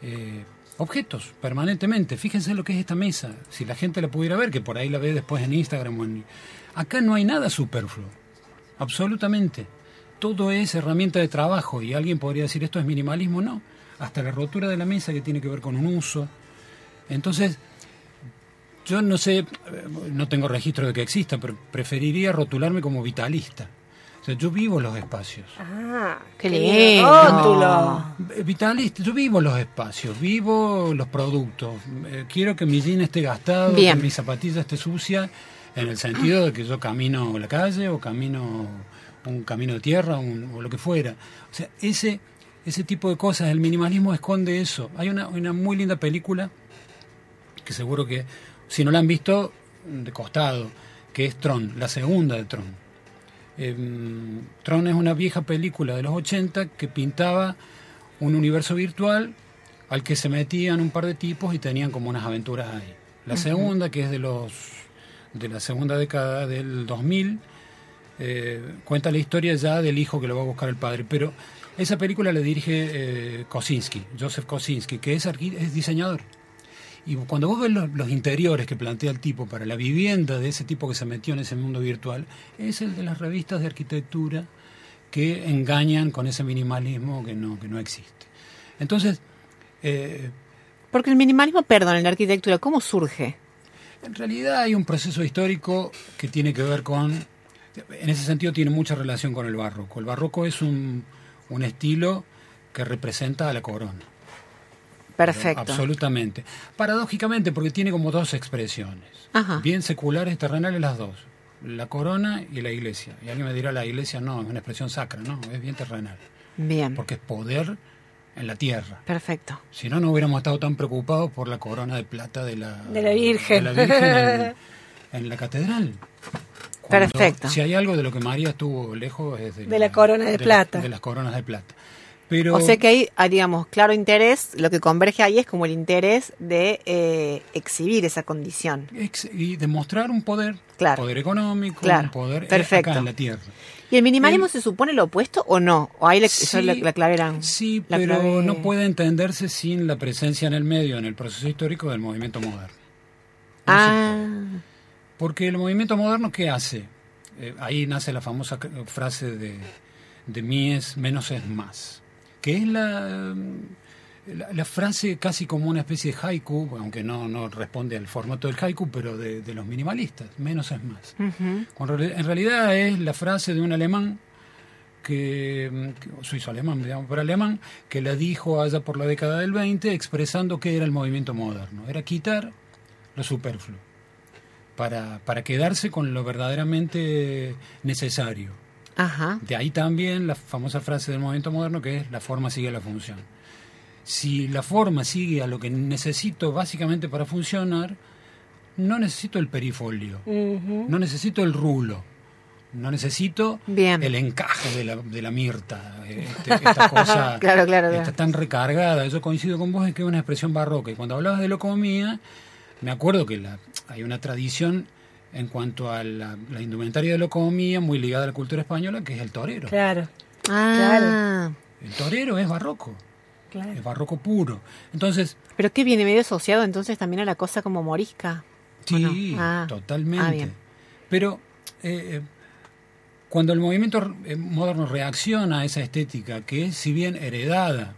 eh, objetos permanentemente. Fíjense lo que es esta mesa. Si la gente la pudiera ver, que por ahí la ve después en Instagram o en... Acá no hay nada superfluo. Absolutamente. Todo es herramienta de trabajo y alguien podría decir esto es minimalismo. No. Hasta la rotura de la mesa que tiene que ver con un uso. Entonces, yo no sé, no tengo registro de que exista, pero preferiría rotularme como vitalista. O sea, yo vivo los espacios. Ah, Qué lindo. Eh, Vitalista, yo vivo los espacios, vivo los productos. Eh, quiero que mi jean esté gastado, Bien. que mi zapatilla esté sucia, en el sentido de que yo camino la calle o camino un camino de tierra un- o lo que fuera. O sea, ese, ese tipo de cosas, el minimalismo esconde eso. Hay una, una muy linda película que seguro que, si no la han visto, de costado, que es Tron, la segunda de Tron. Em, Tron es una vieja película de los 80 que pintaba un universo virtual al que se metían un par de tipos y tenían como unas aventuras ahí. La segunda, que es de los de la segunda década del 2000, eh, cuenta la historia ya del hijo que lo va a buscar el padre, pero esa película la dirige eh, Kosinski, Joseph Kosinski, que es, es diseñador. Y cuando vos ves los, los interiores que plantea el tipo para la vivienda de ese tipo que se metió en ese mundo virtual, es el de las revistas de arquitectura que engañan con ese minimalismo que no, que no existe. Entonces, eh, Porque el minimalismo, perdón, en la arquitectura, ¿cómo surge? En realidad hay un proceso histórico que tiene que ver con, en ese sentido tiene mucha relación con el barroco. El barroco es un, un estilo que representa a la corona. Perfecto. Absolutamente. Paradójicamente, porque tiene como dos expresiones. Ajá. Bien seculares, terrenales las dos. La corona y la iglesia. Y alguien me dirá, la iglesia no, es una expresión sacra, no, es bien terrenal. Bien. Porque es poder en la tierra. Perfecto. Si no, no hubiéramos estado tan preocupados por la corona de plata de la, De la Virgen. de la Virgen en, en la catedral. Cuando- Perfecto. Si hay algo de lo que María estuvo lejos es de, De la corona de la- plata. de las coronas de plata. Pero, O sea que hay, ah, digamos, claro interés, lo que converge ahí es como el interés de eh, exhibir esa condición. ex- y demostrar un poder, Claro. poder económico, Claro. un poder eh, Perfecto. acá en la tierra. ¿Y el minimalismo El- se supone lo opuesto o no? ¿O ahí eso Sí, la, la clave era- Sí, la pero clave- no puede entenderse sin la presencia en el medio, en el proceso histórico del movimiento moderno. No Ah, Porque el movimiento moderno, ¿qué hace? Eh, ahí nace la famosa frase de, de Mies, menos es más. Que es la, la, la frase casi como una especie de haiku, aunque no, no responde al formato del haiku, pero de, de los minimalistas, menos es más. Cuando en realidad es la frase de un alemán que, que- suizo-alemán, digamos, pero alemán, que la dijo allá por la década del 20 expresando que era el movimiento moderno. Era quitar lo superfluo para, para quedarse con lo verdaderamente necesario. Ajá. De ahí también la famosa frase del movimiento moderno que es la forma sigue la función. Si la forma sigue a lo que necesito básicamente para funcionar, no necesito el perifolio, no necesito el rulo, no necesito Bien. el encaje de la, de la mirta, este- esta cosa Claro, claro, está claro. tan recargada. Yo coincido con vos en que es una expresión barroca. Y cuando hablabas de locomía, me acuerdo que la, hay una tradición en cuanto a la, la indumentaria de locomía muy ligada a la cultura española, que es el torero. Claro, Ah, El torero es barroco, claro. es barroco puro. Entonces, pero que viene medio asociado entonces también a la cosa como morisca. Sí, Ah, totalmente. ah, bien. Pero eh, eh, cuando el movimiento eh, moderno reacciona a esa estética, que es si bien heredada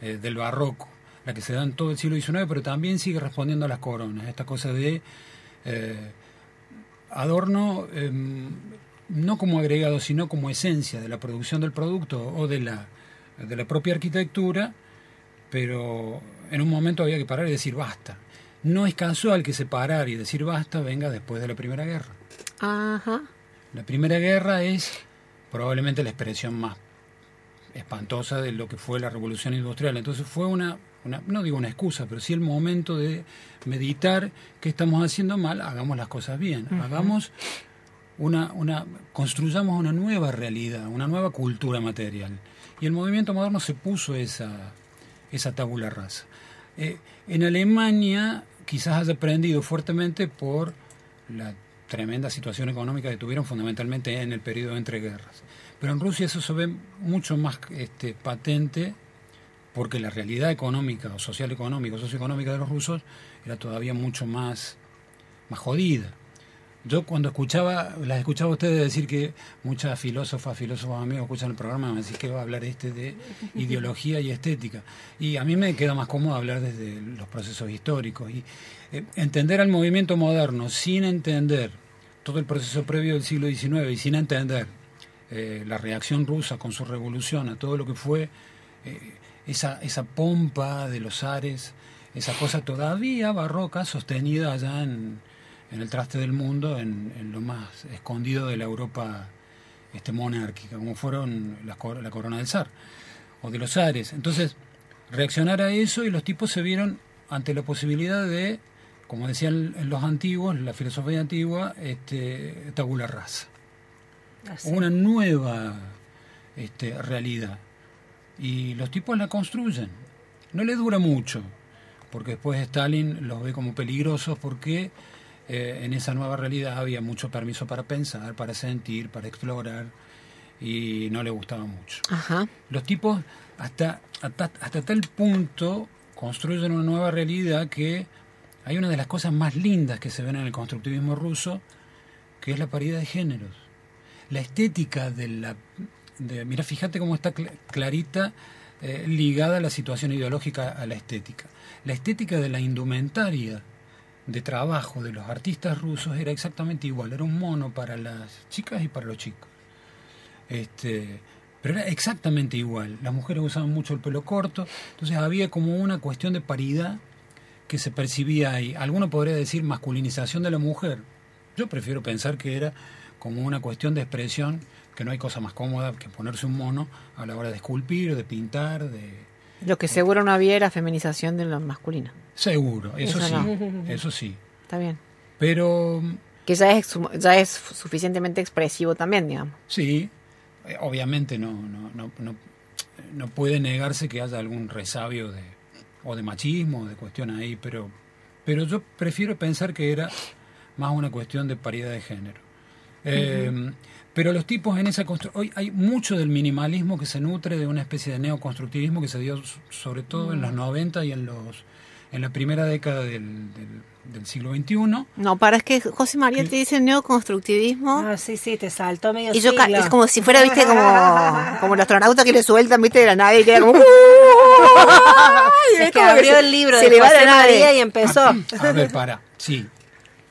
eh, del barroco, la que se da en todo el siglo XIX, pero también sigue respondiendo a las coronas, esta cosa de eh, adorno eh, no como agregado, sino como esencia de la producción del producto o de la, de la propia arquitectura, pero en un momento había que parar y decir basta. No es casual que separar y decir basta venga después de la Primera Guerra. Ajá. La Primera Guerra es probablemente la expresión más espantosa de lo que fue la revolución industrial. Entonces fue una, una, no digo una excusa, pero sí el momento de meditar qué estamos haciendo mal, hagamos las cosas bien, hagamos una, una, construyamos una nueva realidad, una nueva cultura material. Y el movimiento moderno se puso esa, esa tabula rasa. Eh, en Alemania quizás haya aprendido fuertemente por la tremenda situación económica que tuvieron fundamentalmente en el periodo entre guerras. Pero en Rusia eso se ve mucho más este, patente porque la realidad económica o social económica o socioeconómica de los rusos era todavía mucho más, más jodida. Yo cuando escuchaba, las escuchaba a ustedes decir que muchas filósofas, filósofos amigos escuchan el programa, me decís que va a hablar este de ideología y estética. Y a mí me queda más cómodo hablar desde los procesos históricos. Y eh, entender al movimiento moderno sin entender todo el proceso previo del siglo XIX y sin entender eh, la reacción rusa con su revolución a todo lo que fue eh, esa, esa pompa de los ares, esa cosa todavía barroca sostenida allá en, en el traste del mundo, en, en lo más escondido de la Europa este, monárquica, como fueron la corona del zar o de los ares. Entonces, reaccionar a eso y los tipos se vieron ante la posibilidad de, como decían los antiguos, la filosofía antigua, este, tabula rasa Así. una nueva este, realidad. Y los tipos la construyen. no le dura mucho, porque después Stalin los ve como peligrosos porque eh, en esa nueva realidad había mucho permiso para pensar, para sentir, para explorar y no le gustaba mucho. Ajá. Los tipos hasta, hasta, hasta tal punto construyen una nueva realidad que hay una de las cosas más lindas que se ven en el constructivismo ruso, que es la paridad de géneros. La estética de la... De, mira, fíjate cómo está cl- clarita eh, ligada la situación ideológica a la estética. La estética de la indumentaria de trabajo de los artistas rusos era exactamente igual. Era un mono para las chicas y para los chicos. Este, pero era exactamente igual. Las mujeres usaban mucho el pelo corto, entonces había como una cuestión de paridad que se percibía ahí. Alguno podría decir masculinización de la mujer. Yo prefiero pensar que era como una cuestión de expresión, que no hay cosa más cómoda que ponerse un mono a la hora de esculpir, de pintar, de... Lo que seguro no había era feminización de lo masculino. Seguro, eso, Eso sí, no. eso sí. Está bien. Pero Que ya es, ya es suficientemente expresivo también, digamos. Sí, eh, obviamente no, no, no, no, no puede negarse que haya algún resabio de, o de machismo, o de cuestión ahí, pero, pero yo prefiero pensar que era más una cuestión de paridad de género. Eh, Pero los tipos en esa constru- hoy hay mucho del minimalismo que se nutre de una especie de neoconstructivismo que se dio sobre todo en los 90 y en los en la primera década del, del, del siglo XXI. No, para es que José María te dice neoconstructivismo. Ah, sí, sí, te saltó medio Y yo siglo. es como si fuera, viste, como, como el astronauta que le sueltan, viste, de la nave y queda como... Es que abrió el libro se de le va José la nave. María y empezó. A ver, para, sí.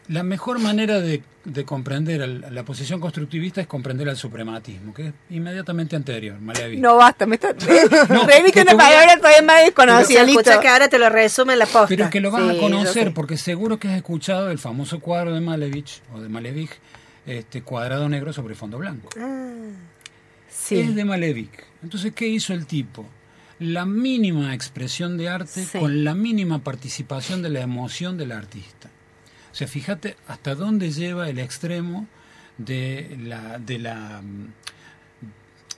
La mejor manera de, de comprender al- la posición constructivista es comprender al suprematismo, que es inmediatamente anterior, Malevich. No, basta, me está... No, que una palabra todavía más desconocida, listo. escucha que ahora te lo resume en la posta. Pero es que lo vas Sí, a conocer porque seguro que has escuchado el famoso cuadro de Malevich o de Malevich, este cuadrado negro sobre fondo blanco. Sí. Es de Malevich. Entonces, ¿qué hizo el tipo? La mínima expresión de arte Sí. con la mínima participación de la emoción del artista. O sea, fíjate hasta dónde lleva el extremo de la, de la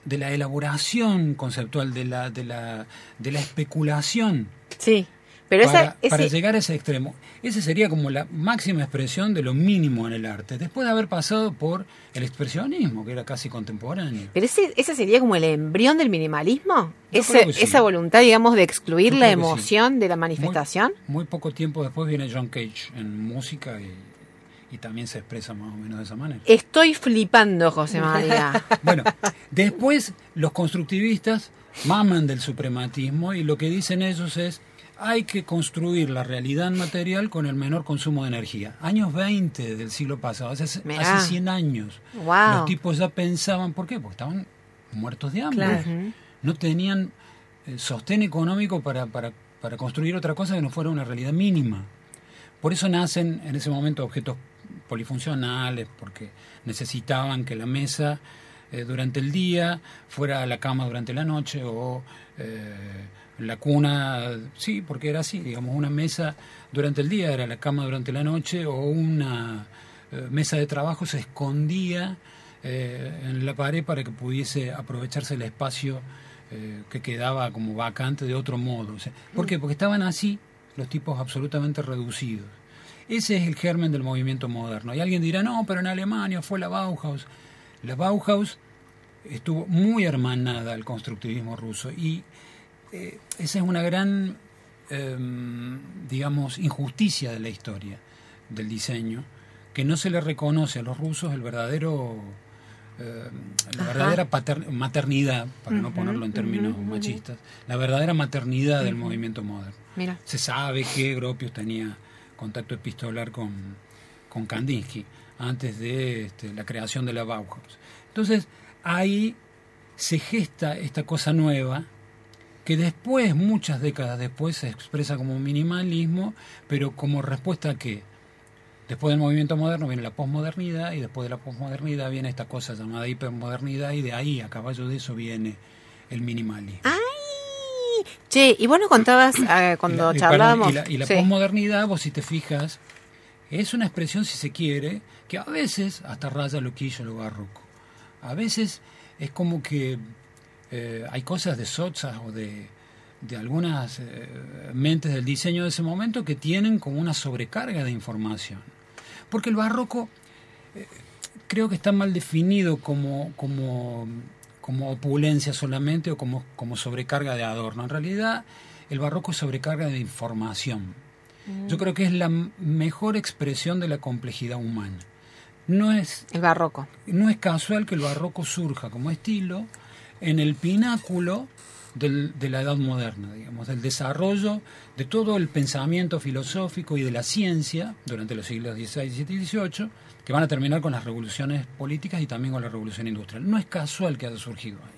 de la elaboración conceptual, de la, de la, de la especulación Sí. Pero para, esa, ese- para llegar a ese extremo. Ese sería como la máxima expresión de lo mínimo en el arte, después de haber pasado por el expresionismo, que era casi contemporáneo. pero ese, ese sería como el embrión del minimalismo. Ese- sí. Esa voluntad, digamos, de excluir la sí. emoción de la manifestación. Muy, muy poco tiempo después viene John Cage en música y, y también se expresa más o menos de esa manera. Estoy flipando, José María. Bueno, después los constructivistas maman del suprematismo y lo que dicen ellos es hay que construir la realidad material con el menor consumo de energía. Años 20 del siglo pasado, hace, Mirá. hace 100 años. Wow. Los tipos ya pensaban, ¿por qué? Porque estaban muertos de hambre. Claro. No tenían eh, sostén económico para, para, para construir otra cosa que no fuera una realidad mínima. Por eso nacen en ese momento objetos polifuncionales, porque necesitaban que la mesa eh, durante el día fuera la cama durante la noche o eh, la cuna, sí, porque era así, digamos, una mesa durante el día era la cama durante la noche o una eh, mesa de trabajo se escondía eh, en la pared para que pudiese aprovecharse el espacio eh, que quedaba como vacante de otro modo. ¿Por qué? Porque estaban así los tipos absolutamente reducidos. Ese es el germen del movimiento moderno. Y alguien dirá, no, pero en Alemania fue la Bauhaus. La Bauhaus estuvo muy hermanada al constructivismo ruso y eh, esa es una gran, em, digamos, injusticia de la historia del diseño, que no se le reconoce a los rusos el verdadero, eh, la Ajá. verdadera pater- maternidad, para no ponerlo en términos machistas, la verdadera maternidad del movimiento moderno. Mira. Se sabe que Gropius tenía contacto epistolar con, con Kandinsky antes de este, la creación de la Bauhaus. Entonces, ahí se gesta esta cosa nueva que después, muchas décadas después, se expresa como minimalismo, pero como respuesta a que después del movimiento moderno viene la posmodernidad y después de la posmodernidad viene esta cosa llamada hipermodernidad y de ahí, a caballo de eso, viene el minimalismo. ¡Ay! Che, y vos nos contabas eh, Y la- cuando y, charlábamos. y la, y la Sí. posmodernidad, vos si te fijas, es una expresión, si se quiere, que a veces hasta raya lo quillo, lo barroco. A veces es como que eh, hay cosas de Sosa o de, de algunas eh, mentes del diseño de ese momento que tienen como una sobrecarga de información. Porque el barroco eh, creo que está mal definido como, como, como opulencia solamente o como, como sobrecarga de adorno. En realidad, el barroco es sobrecarga de información. Yo creo que es la mejor expresión de la complejidad humana. No es El barroco. no es casual que el barroco surja como estilo en el pináculo del- de la edad moderna, digamos, del desarrollo de todo el pensamiento filosófico y de la ciencia durante los siglos XVI, XVII y XVIII, que van a terminar con las revoluciones políticas y también con la revolución industrial. No es casual que haya surgido ahí.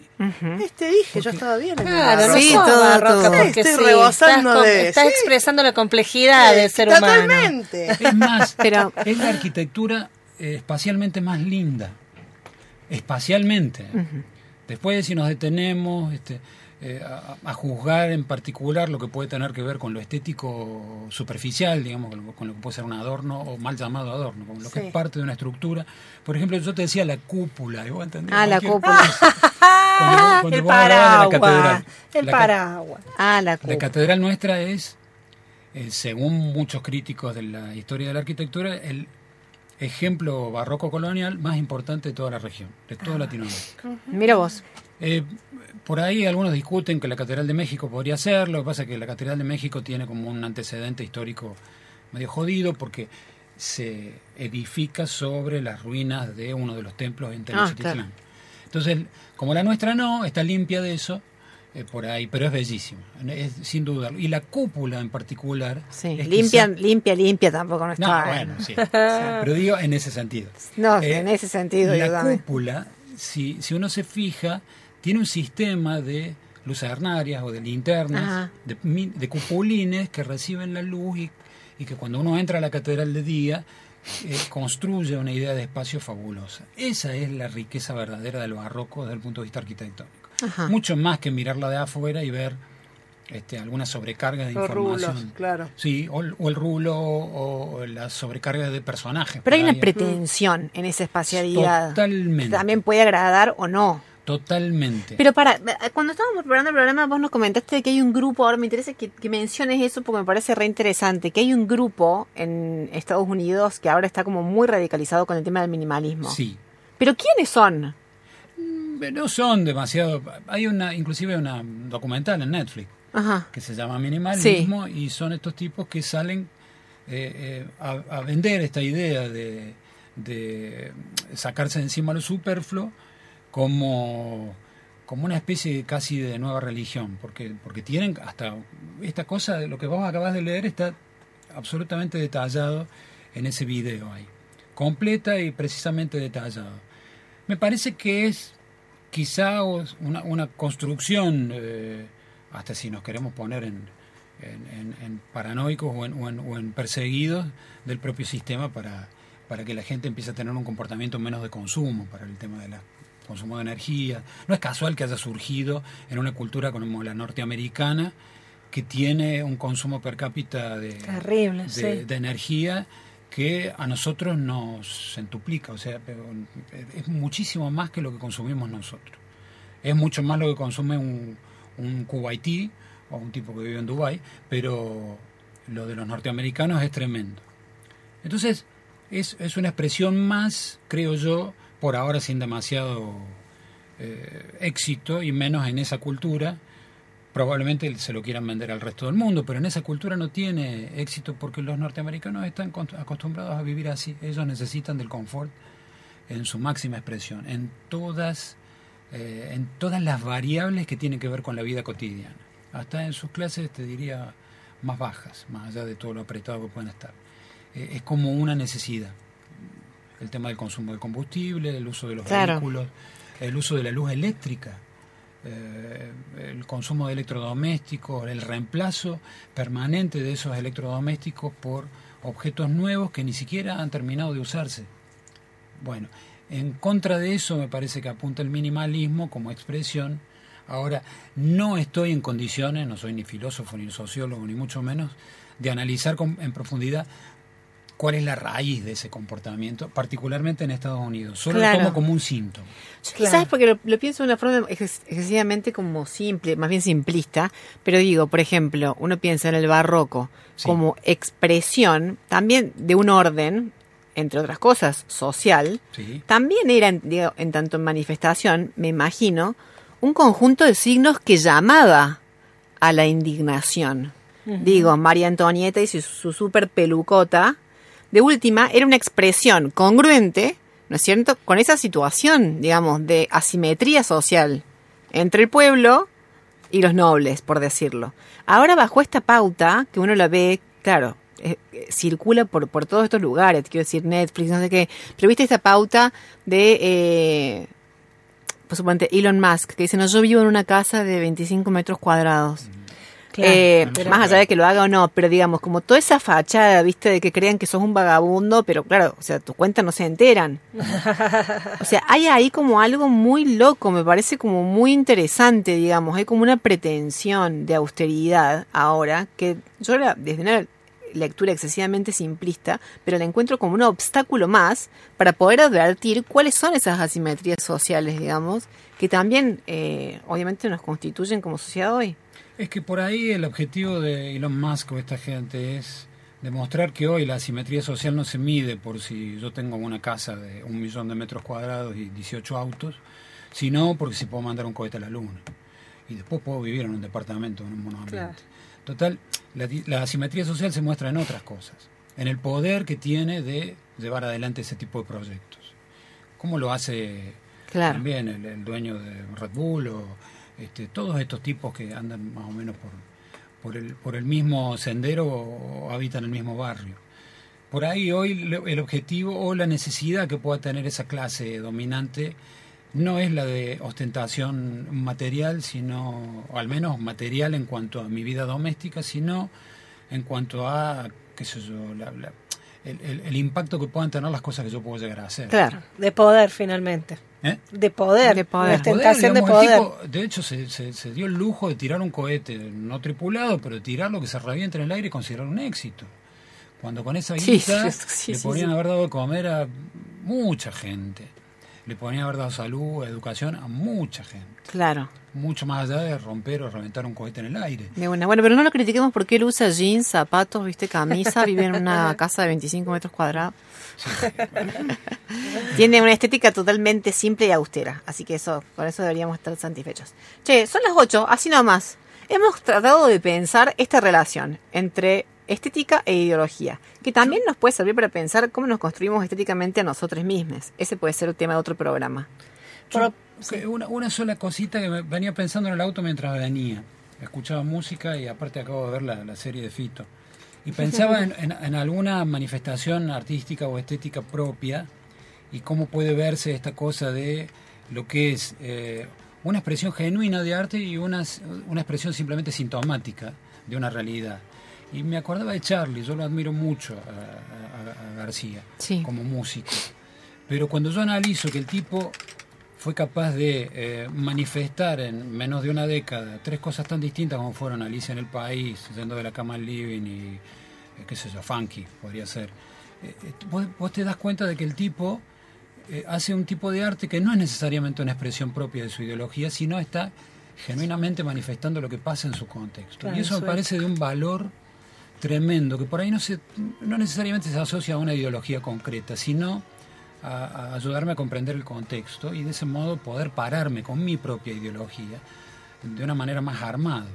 Este dije, yo estaba bien. Claro, no. Sí, todo, barroca todo. porque Estoy sí, rebosando estás, con- de- estás sí. expresando la complejidad del ser humano. Totalmente. Es más, Pero- es la arquitectura eh, espacialmente más linda. Espacialmente. Después, si nos detenemos este, eh, a, a juzgar en particular lo que puede tener que ver con lo estético superficial, digamos, con lo, con lo que puede ser un adorno o mal llamado adorno, con lo que es parte de una estructura. Por ejemplo, yo te decía la cúpula. y vos entendés Ah, la cúpula. cosa. Cuando- cuando el de la paraguas. catedral. El La paraguas. Ah, la catedral nuestra es, eh, según muchos críticos de la historia de la arquitectura, el ejemplo barroco colonial más importante de toda la región, de toda Latinoamérica. Mira vos. Eh, por ahí algunos discuten que la Catedral de México podría ser, lo que pasa es que la Catedral de México tiene como un antecedente histórico medio jodido porque se edifica sobre las ruinas de uno de los templos en Tenochtitlán. claro. Entonces, como la nuestra no, está limpia de eso, eh, por ahí, pero es bellísima, es, sin duda. Y la cúpula en particular. Sí, limpia, quizá- limpia, limpia tampoco no no, está. bueno, sí. Pero digo en ese sentido. No, Eh, en ese sentido, La cúpula, si, si uno se fija, tiene un sistema de lucernarias o de linternas, de, de cupulines que reciben la luz y, y que cuando uno entra a la catedral de día eh, construye una idea de espacio fabulosa. Esa es la riqueza verdadera del barroco desde el punto de vista arquitectónico. Ajá. Mucho más que mirarla de afuera y ver este, alguna sobrecarga de Los información. rulos, claro. Sí, o, el- o el rulo o, o la sobrecarga de personajes. Pero hay una ahí. pretensión en esa espacialidad. Totalmente. También puede agradar o no. Totalmente. Pero para, cuando estábamos preparando el programa, vos nos comentaste que hay un grupo, ahora me interesa que, que menciones eso porque me parece re interesante, que hay un grupo en Estados Unidos que ahora está como muy radicalizado con el tema del minimalismo. Sí. Pero ¿quiénes son? No son demasiado. Hay una, inclusive una documental en Netflix Ajá. que se llama Minimalismo y son estos tipos que salen eh, eh, a, a vender esta idea de, de sacarse de encima lo superfluo como, como una especie casi de nueva religión, porque, porque tienen hasta esta cosa, de lo que vos acabas de leer está absolutamente detallado en ese video ahí, completa y precisamente detallado. Me parece que es quizá una, una construcción, eh, hasta si nos queremos poner en, en- en- en paranoicos o en, o en- o en perseguidos del propio sistema para, para que la gente empiece a tener un comportamiento menos de consumo, para el tema del consumo de energía. No es casual que haya surgido en una cultura como la norteamericana, que tiene un consumo per cápita de, Terrible, de, sí. de energía que a nosotros nos centuplica, o sea, es muchísimo más que lo que consumimos nosotros. Es mucho más lo que consume un, un kuwaití o un tipo que vive en Dubái, pero lo de los norteamericanos es tremendo. Entonces, es, es una expresión más, creo yo, por ahora sin demasiado eh, éxito y menos en esa cultura. Probablemente se lo quieran vender al resto del mundo, pero en esa cultura no tiene éxito porque los norteamericanos están acostumbrados a vivir así. Ellos necesitan del confort en su máxima expresión, en todas, eh, en todas las variables que tienen que ver con la vida cotidiana. Hasta en sus clases, te diría, más bajas, más allá de todo lo apretado que pueden estar. Eh, es como una necesidad. El tema del consumo de combustible, el uso de los Claro. vehículos, el uso de la luz eléctrica, eh, el consumo de electrodomésticos, el reemplazo permanente de esos electrodomésticos por objetos nuevos que ni siquiera han terminado de usarse. Bueno, en contra de eso me parece que apunta el minimalismo como expresión. Ahora, no estoy en condiciones, no soy ni filósofo, ni sociólogo, ni mucho menos, de analizar en profundidad cuál es la raíz de ese comportamiento, particularmente en Estados Unidos. Solo Claro. lo tomo como un síntoma. Yo Claro. Quizás porque lo, lo pienso de una forma ex- excesivamente como simple, más bien simplista, pero digo, por ejemplo, uno piensa en el barroco Sí. como expresión también de un orden, entre otras cosas, social, ¿sí? también era, en- digo, en tanto en manifestación, me imagino, un conjunto de signos que llamaba a la indignación. Digo, María Antonieta y su, su super pelucota, de última, era una expresión congruente, ¿no es cierto?, con esa situación, digamos, de asimetría social entre el pueblo y los nobles, por decirlo. Ahora, bajo esta pauta, que uno la ve, claro, eh, eh, circula por, por todos estos lugares, quiero decir Netflix, no sé qué, pero viste esta pauta de, eh, por suponte, Elon Musk, que dice, no, yo vivo en una casa de 25 metros cuadrados. Claro, Eh, más allá de que lo haga o no, pero digamos, como toda esa fachada, viste, de que crean que sos un vagabundo, pero claro, o sea, tus cuentas no se enteran. O sea, hay ahí como algo muy loco, me parece como muy interesante, digamos, hay como una pretensión de austeridad ahora, que yo la- desde una lectura excesivamente simplista, pero la encuentro como un obstáculo más para poder advertir cuáles son esas asimetrías sociales, digamos, que también eh, obviamente nos constituyen como sociedad hoy. Es que por ahí el objetivo de Elon Musk o esta gente es demostrar que hoy la asimetría social no se mide por si yo tengo una casa de un millón de metros cuadrados y 18 autos, sino porque si puedo mandar un cohete a la luna. Y después puedo vivir en un departamento, en un monoambiente. Claro. Total, la asimetría social se muestra en otras cosas. En el poder que tiene de llevar adelante ese tipo de proyectos. ¿Cómo lo hace Claro. también el, el dueño de Red Bull o este, todos estos tipos que andan más o menos por, por, el, por el mismo sendero o habitan el mismo barrio. Por ahí hoy el objetivo o la necesidad que pueda tener esa clase dominante no es la de ostentación material, sino, al menos material en cuanto a mi vida doméstica, sino en cuanto a, qué sé yo, la- el, el- el impacto que puedan tener las cosas que yo puedo llegar a hacer. Claro. De poder, finalmente. ¿Eh? De poder. De poder. La tentación de digamos, el poder. tipo, de hecho, se, se- se dio el lujo de tirar un cohete no tripulado, pero tirarlo que se reviente en el aire y considerar un éxito. Cuando con esa Sí, guita sí, sí, le sí, podrían sí. haber dado de comer a mucha gente. Le podrían haber dado salud, educación a mucha gente. Claro. Mucho más allá de romper o reventar un cohete en el aire. De una. Bueno, pero no lo critiquemos porque él usa jeans, zapatos, viste, camisa, vive en una casa de 25 metros cuadrados. Tiene una estética totalmente simple y austera. Así que eso, por eso deberíamos estar satisfechos. Che, son las 8, así nomás. Hemos tratado de pensar esta relación entre estética e ideología, que también nos puede servir para pensar cómo nos construimos estéticamente a nosotros mismos. Ese puede ser el tema de otro programa. Yo, que una, una sola cosita que venía pensando en el auto mientras venía. Escuchaba música y aparte acabo de ver la, la serie de Fito. Y pensaba en, en- en alguna manifestación artística o estética propia y cómo puede verse esta cosa de lo que es eh, una expresión genuina de arte y una, una expresión simplemente sintomática de una realidad. Y me acordaba de Charlie, yo lo admiro mucho a, a- a García Sí. como músico. Pero cuando yo analizo que el tipo fue capaz de eh, manifestar en menos de una década tres cosas tan distintas como fueron Alicia en el País, Yendo de la Cama al Living y, eh, qué sé yo, Funky, podría ser. Eh, eh, vos, vos te das cuenta de que el tipo eh, hace un tipo de arte que no es necesariamente una expresión propia de su ideología, sino está genuinamente manifestando lo que pasa en su contexto. Claro, y eso me parece de un valor tremendo, que por ahí no, se, no necesariamente se asocia a una ideología concreta, sino a, a ayudarme a comprender el contexto y de ese modo poder pararme con mi propia ideología de una manera más armado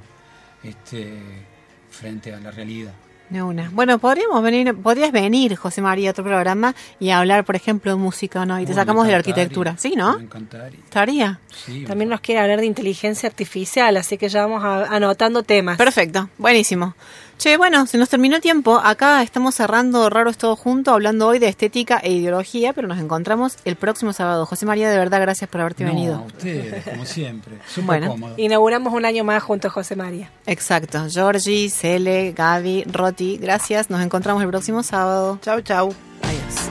este, frente a la realidad. De una. Bueno, podríamos venir, podrías venir, José María, a otro programa y hablar, por ejemplo, de música no, y te Uy, sacamos me de la encantaría, arquitectura. Sí, ¿no? Me encantaría. ¿Estaría? Sí, También nos quiere hablar de inteligencia artificial, así que ya vamos a- anotando temas. Perfecto, buenísimo. Che, bueno, se nos terminó el tiempo. Acá estamos cerrando Raro es todo junto, hablando hoy de estética e ideología, pero nos encontramos el próximo sábado. José María, de verdad, gracias por haberte No, venido. a ustedes, como siempre. Súper Bueno. cómodo. Inauguramos un año más junto a José María. Exacto. Georgie, Cele, Gaby, Roti, gracias. Nos encontramos el próximo sábado. Chau, chau. Adiós.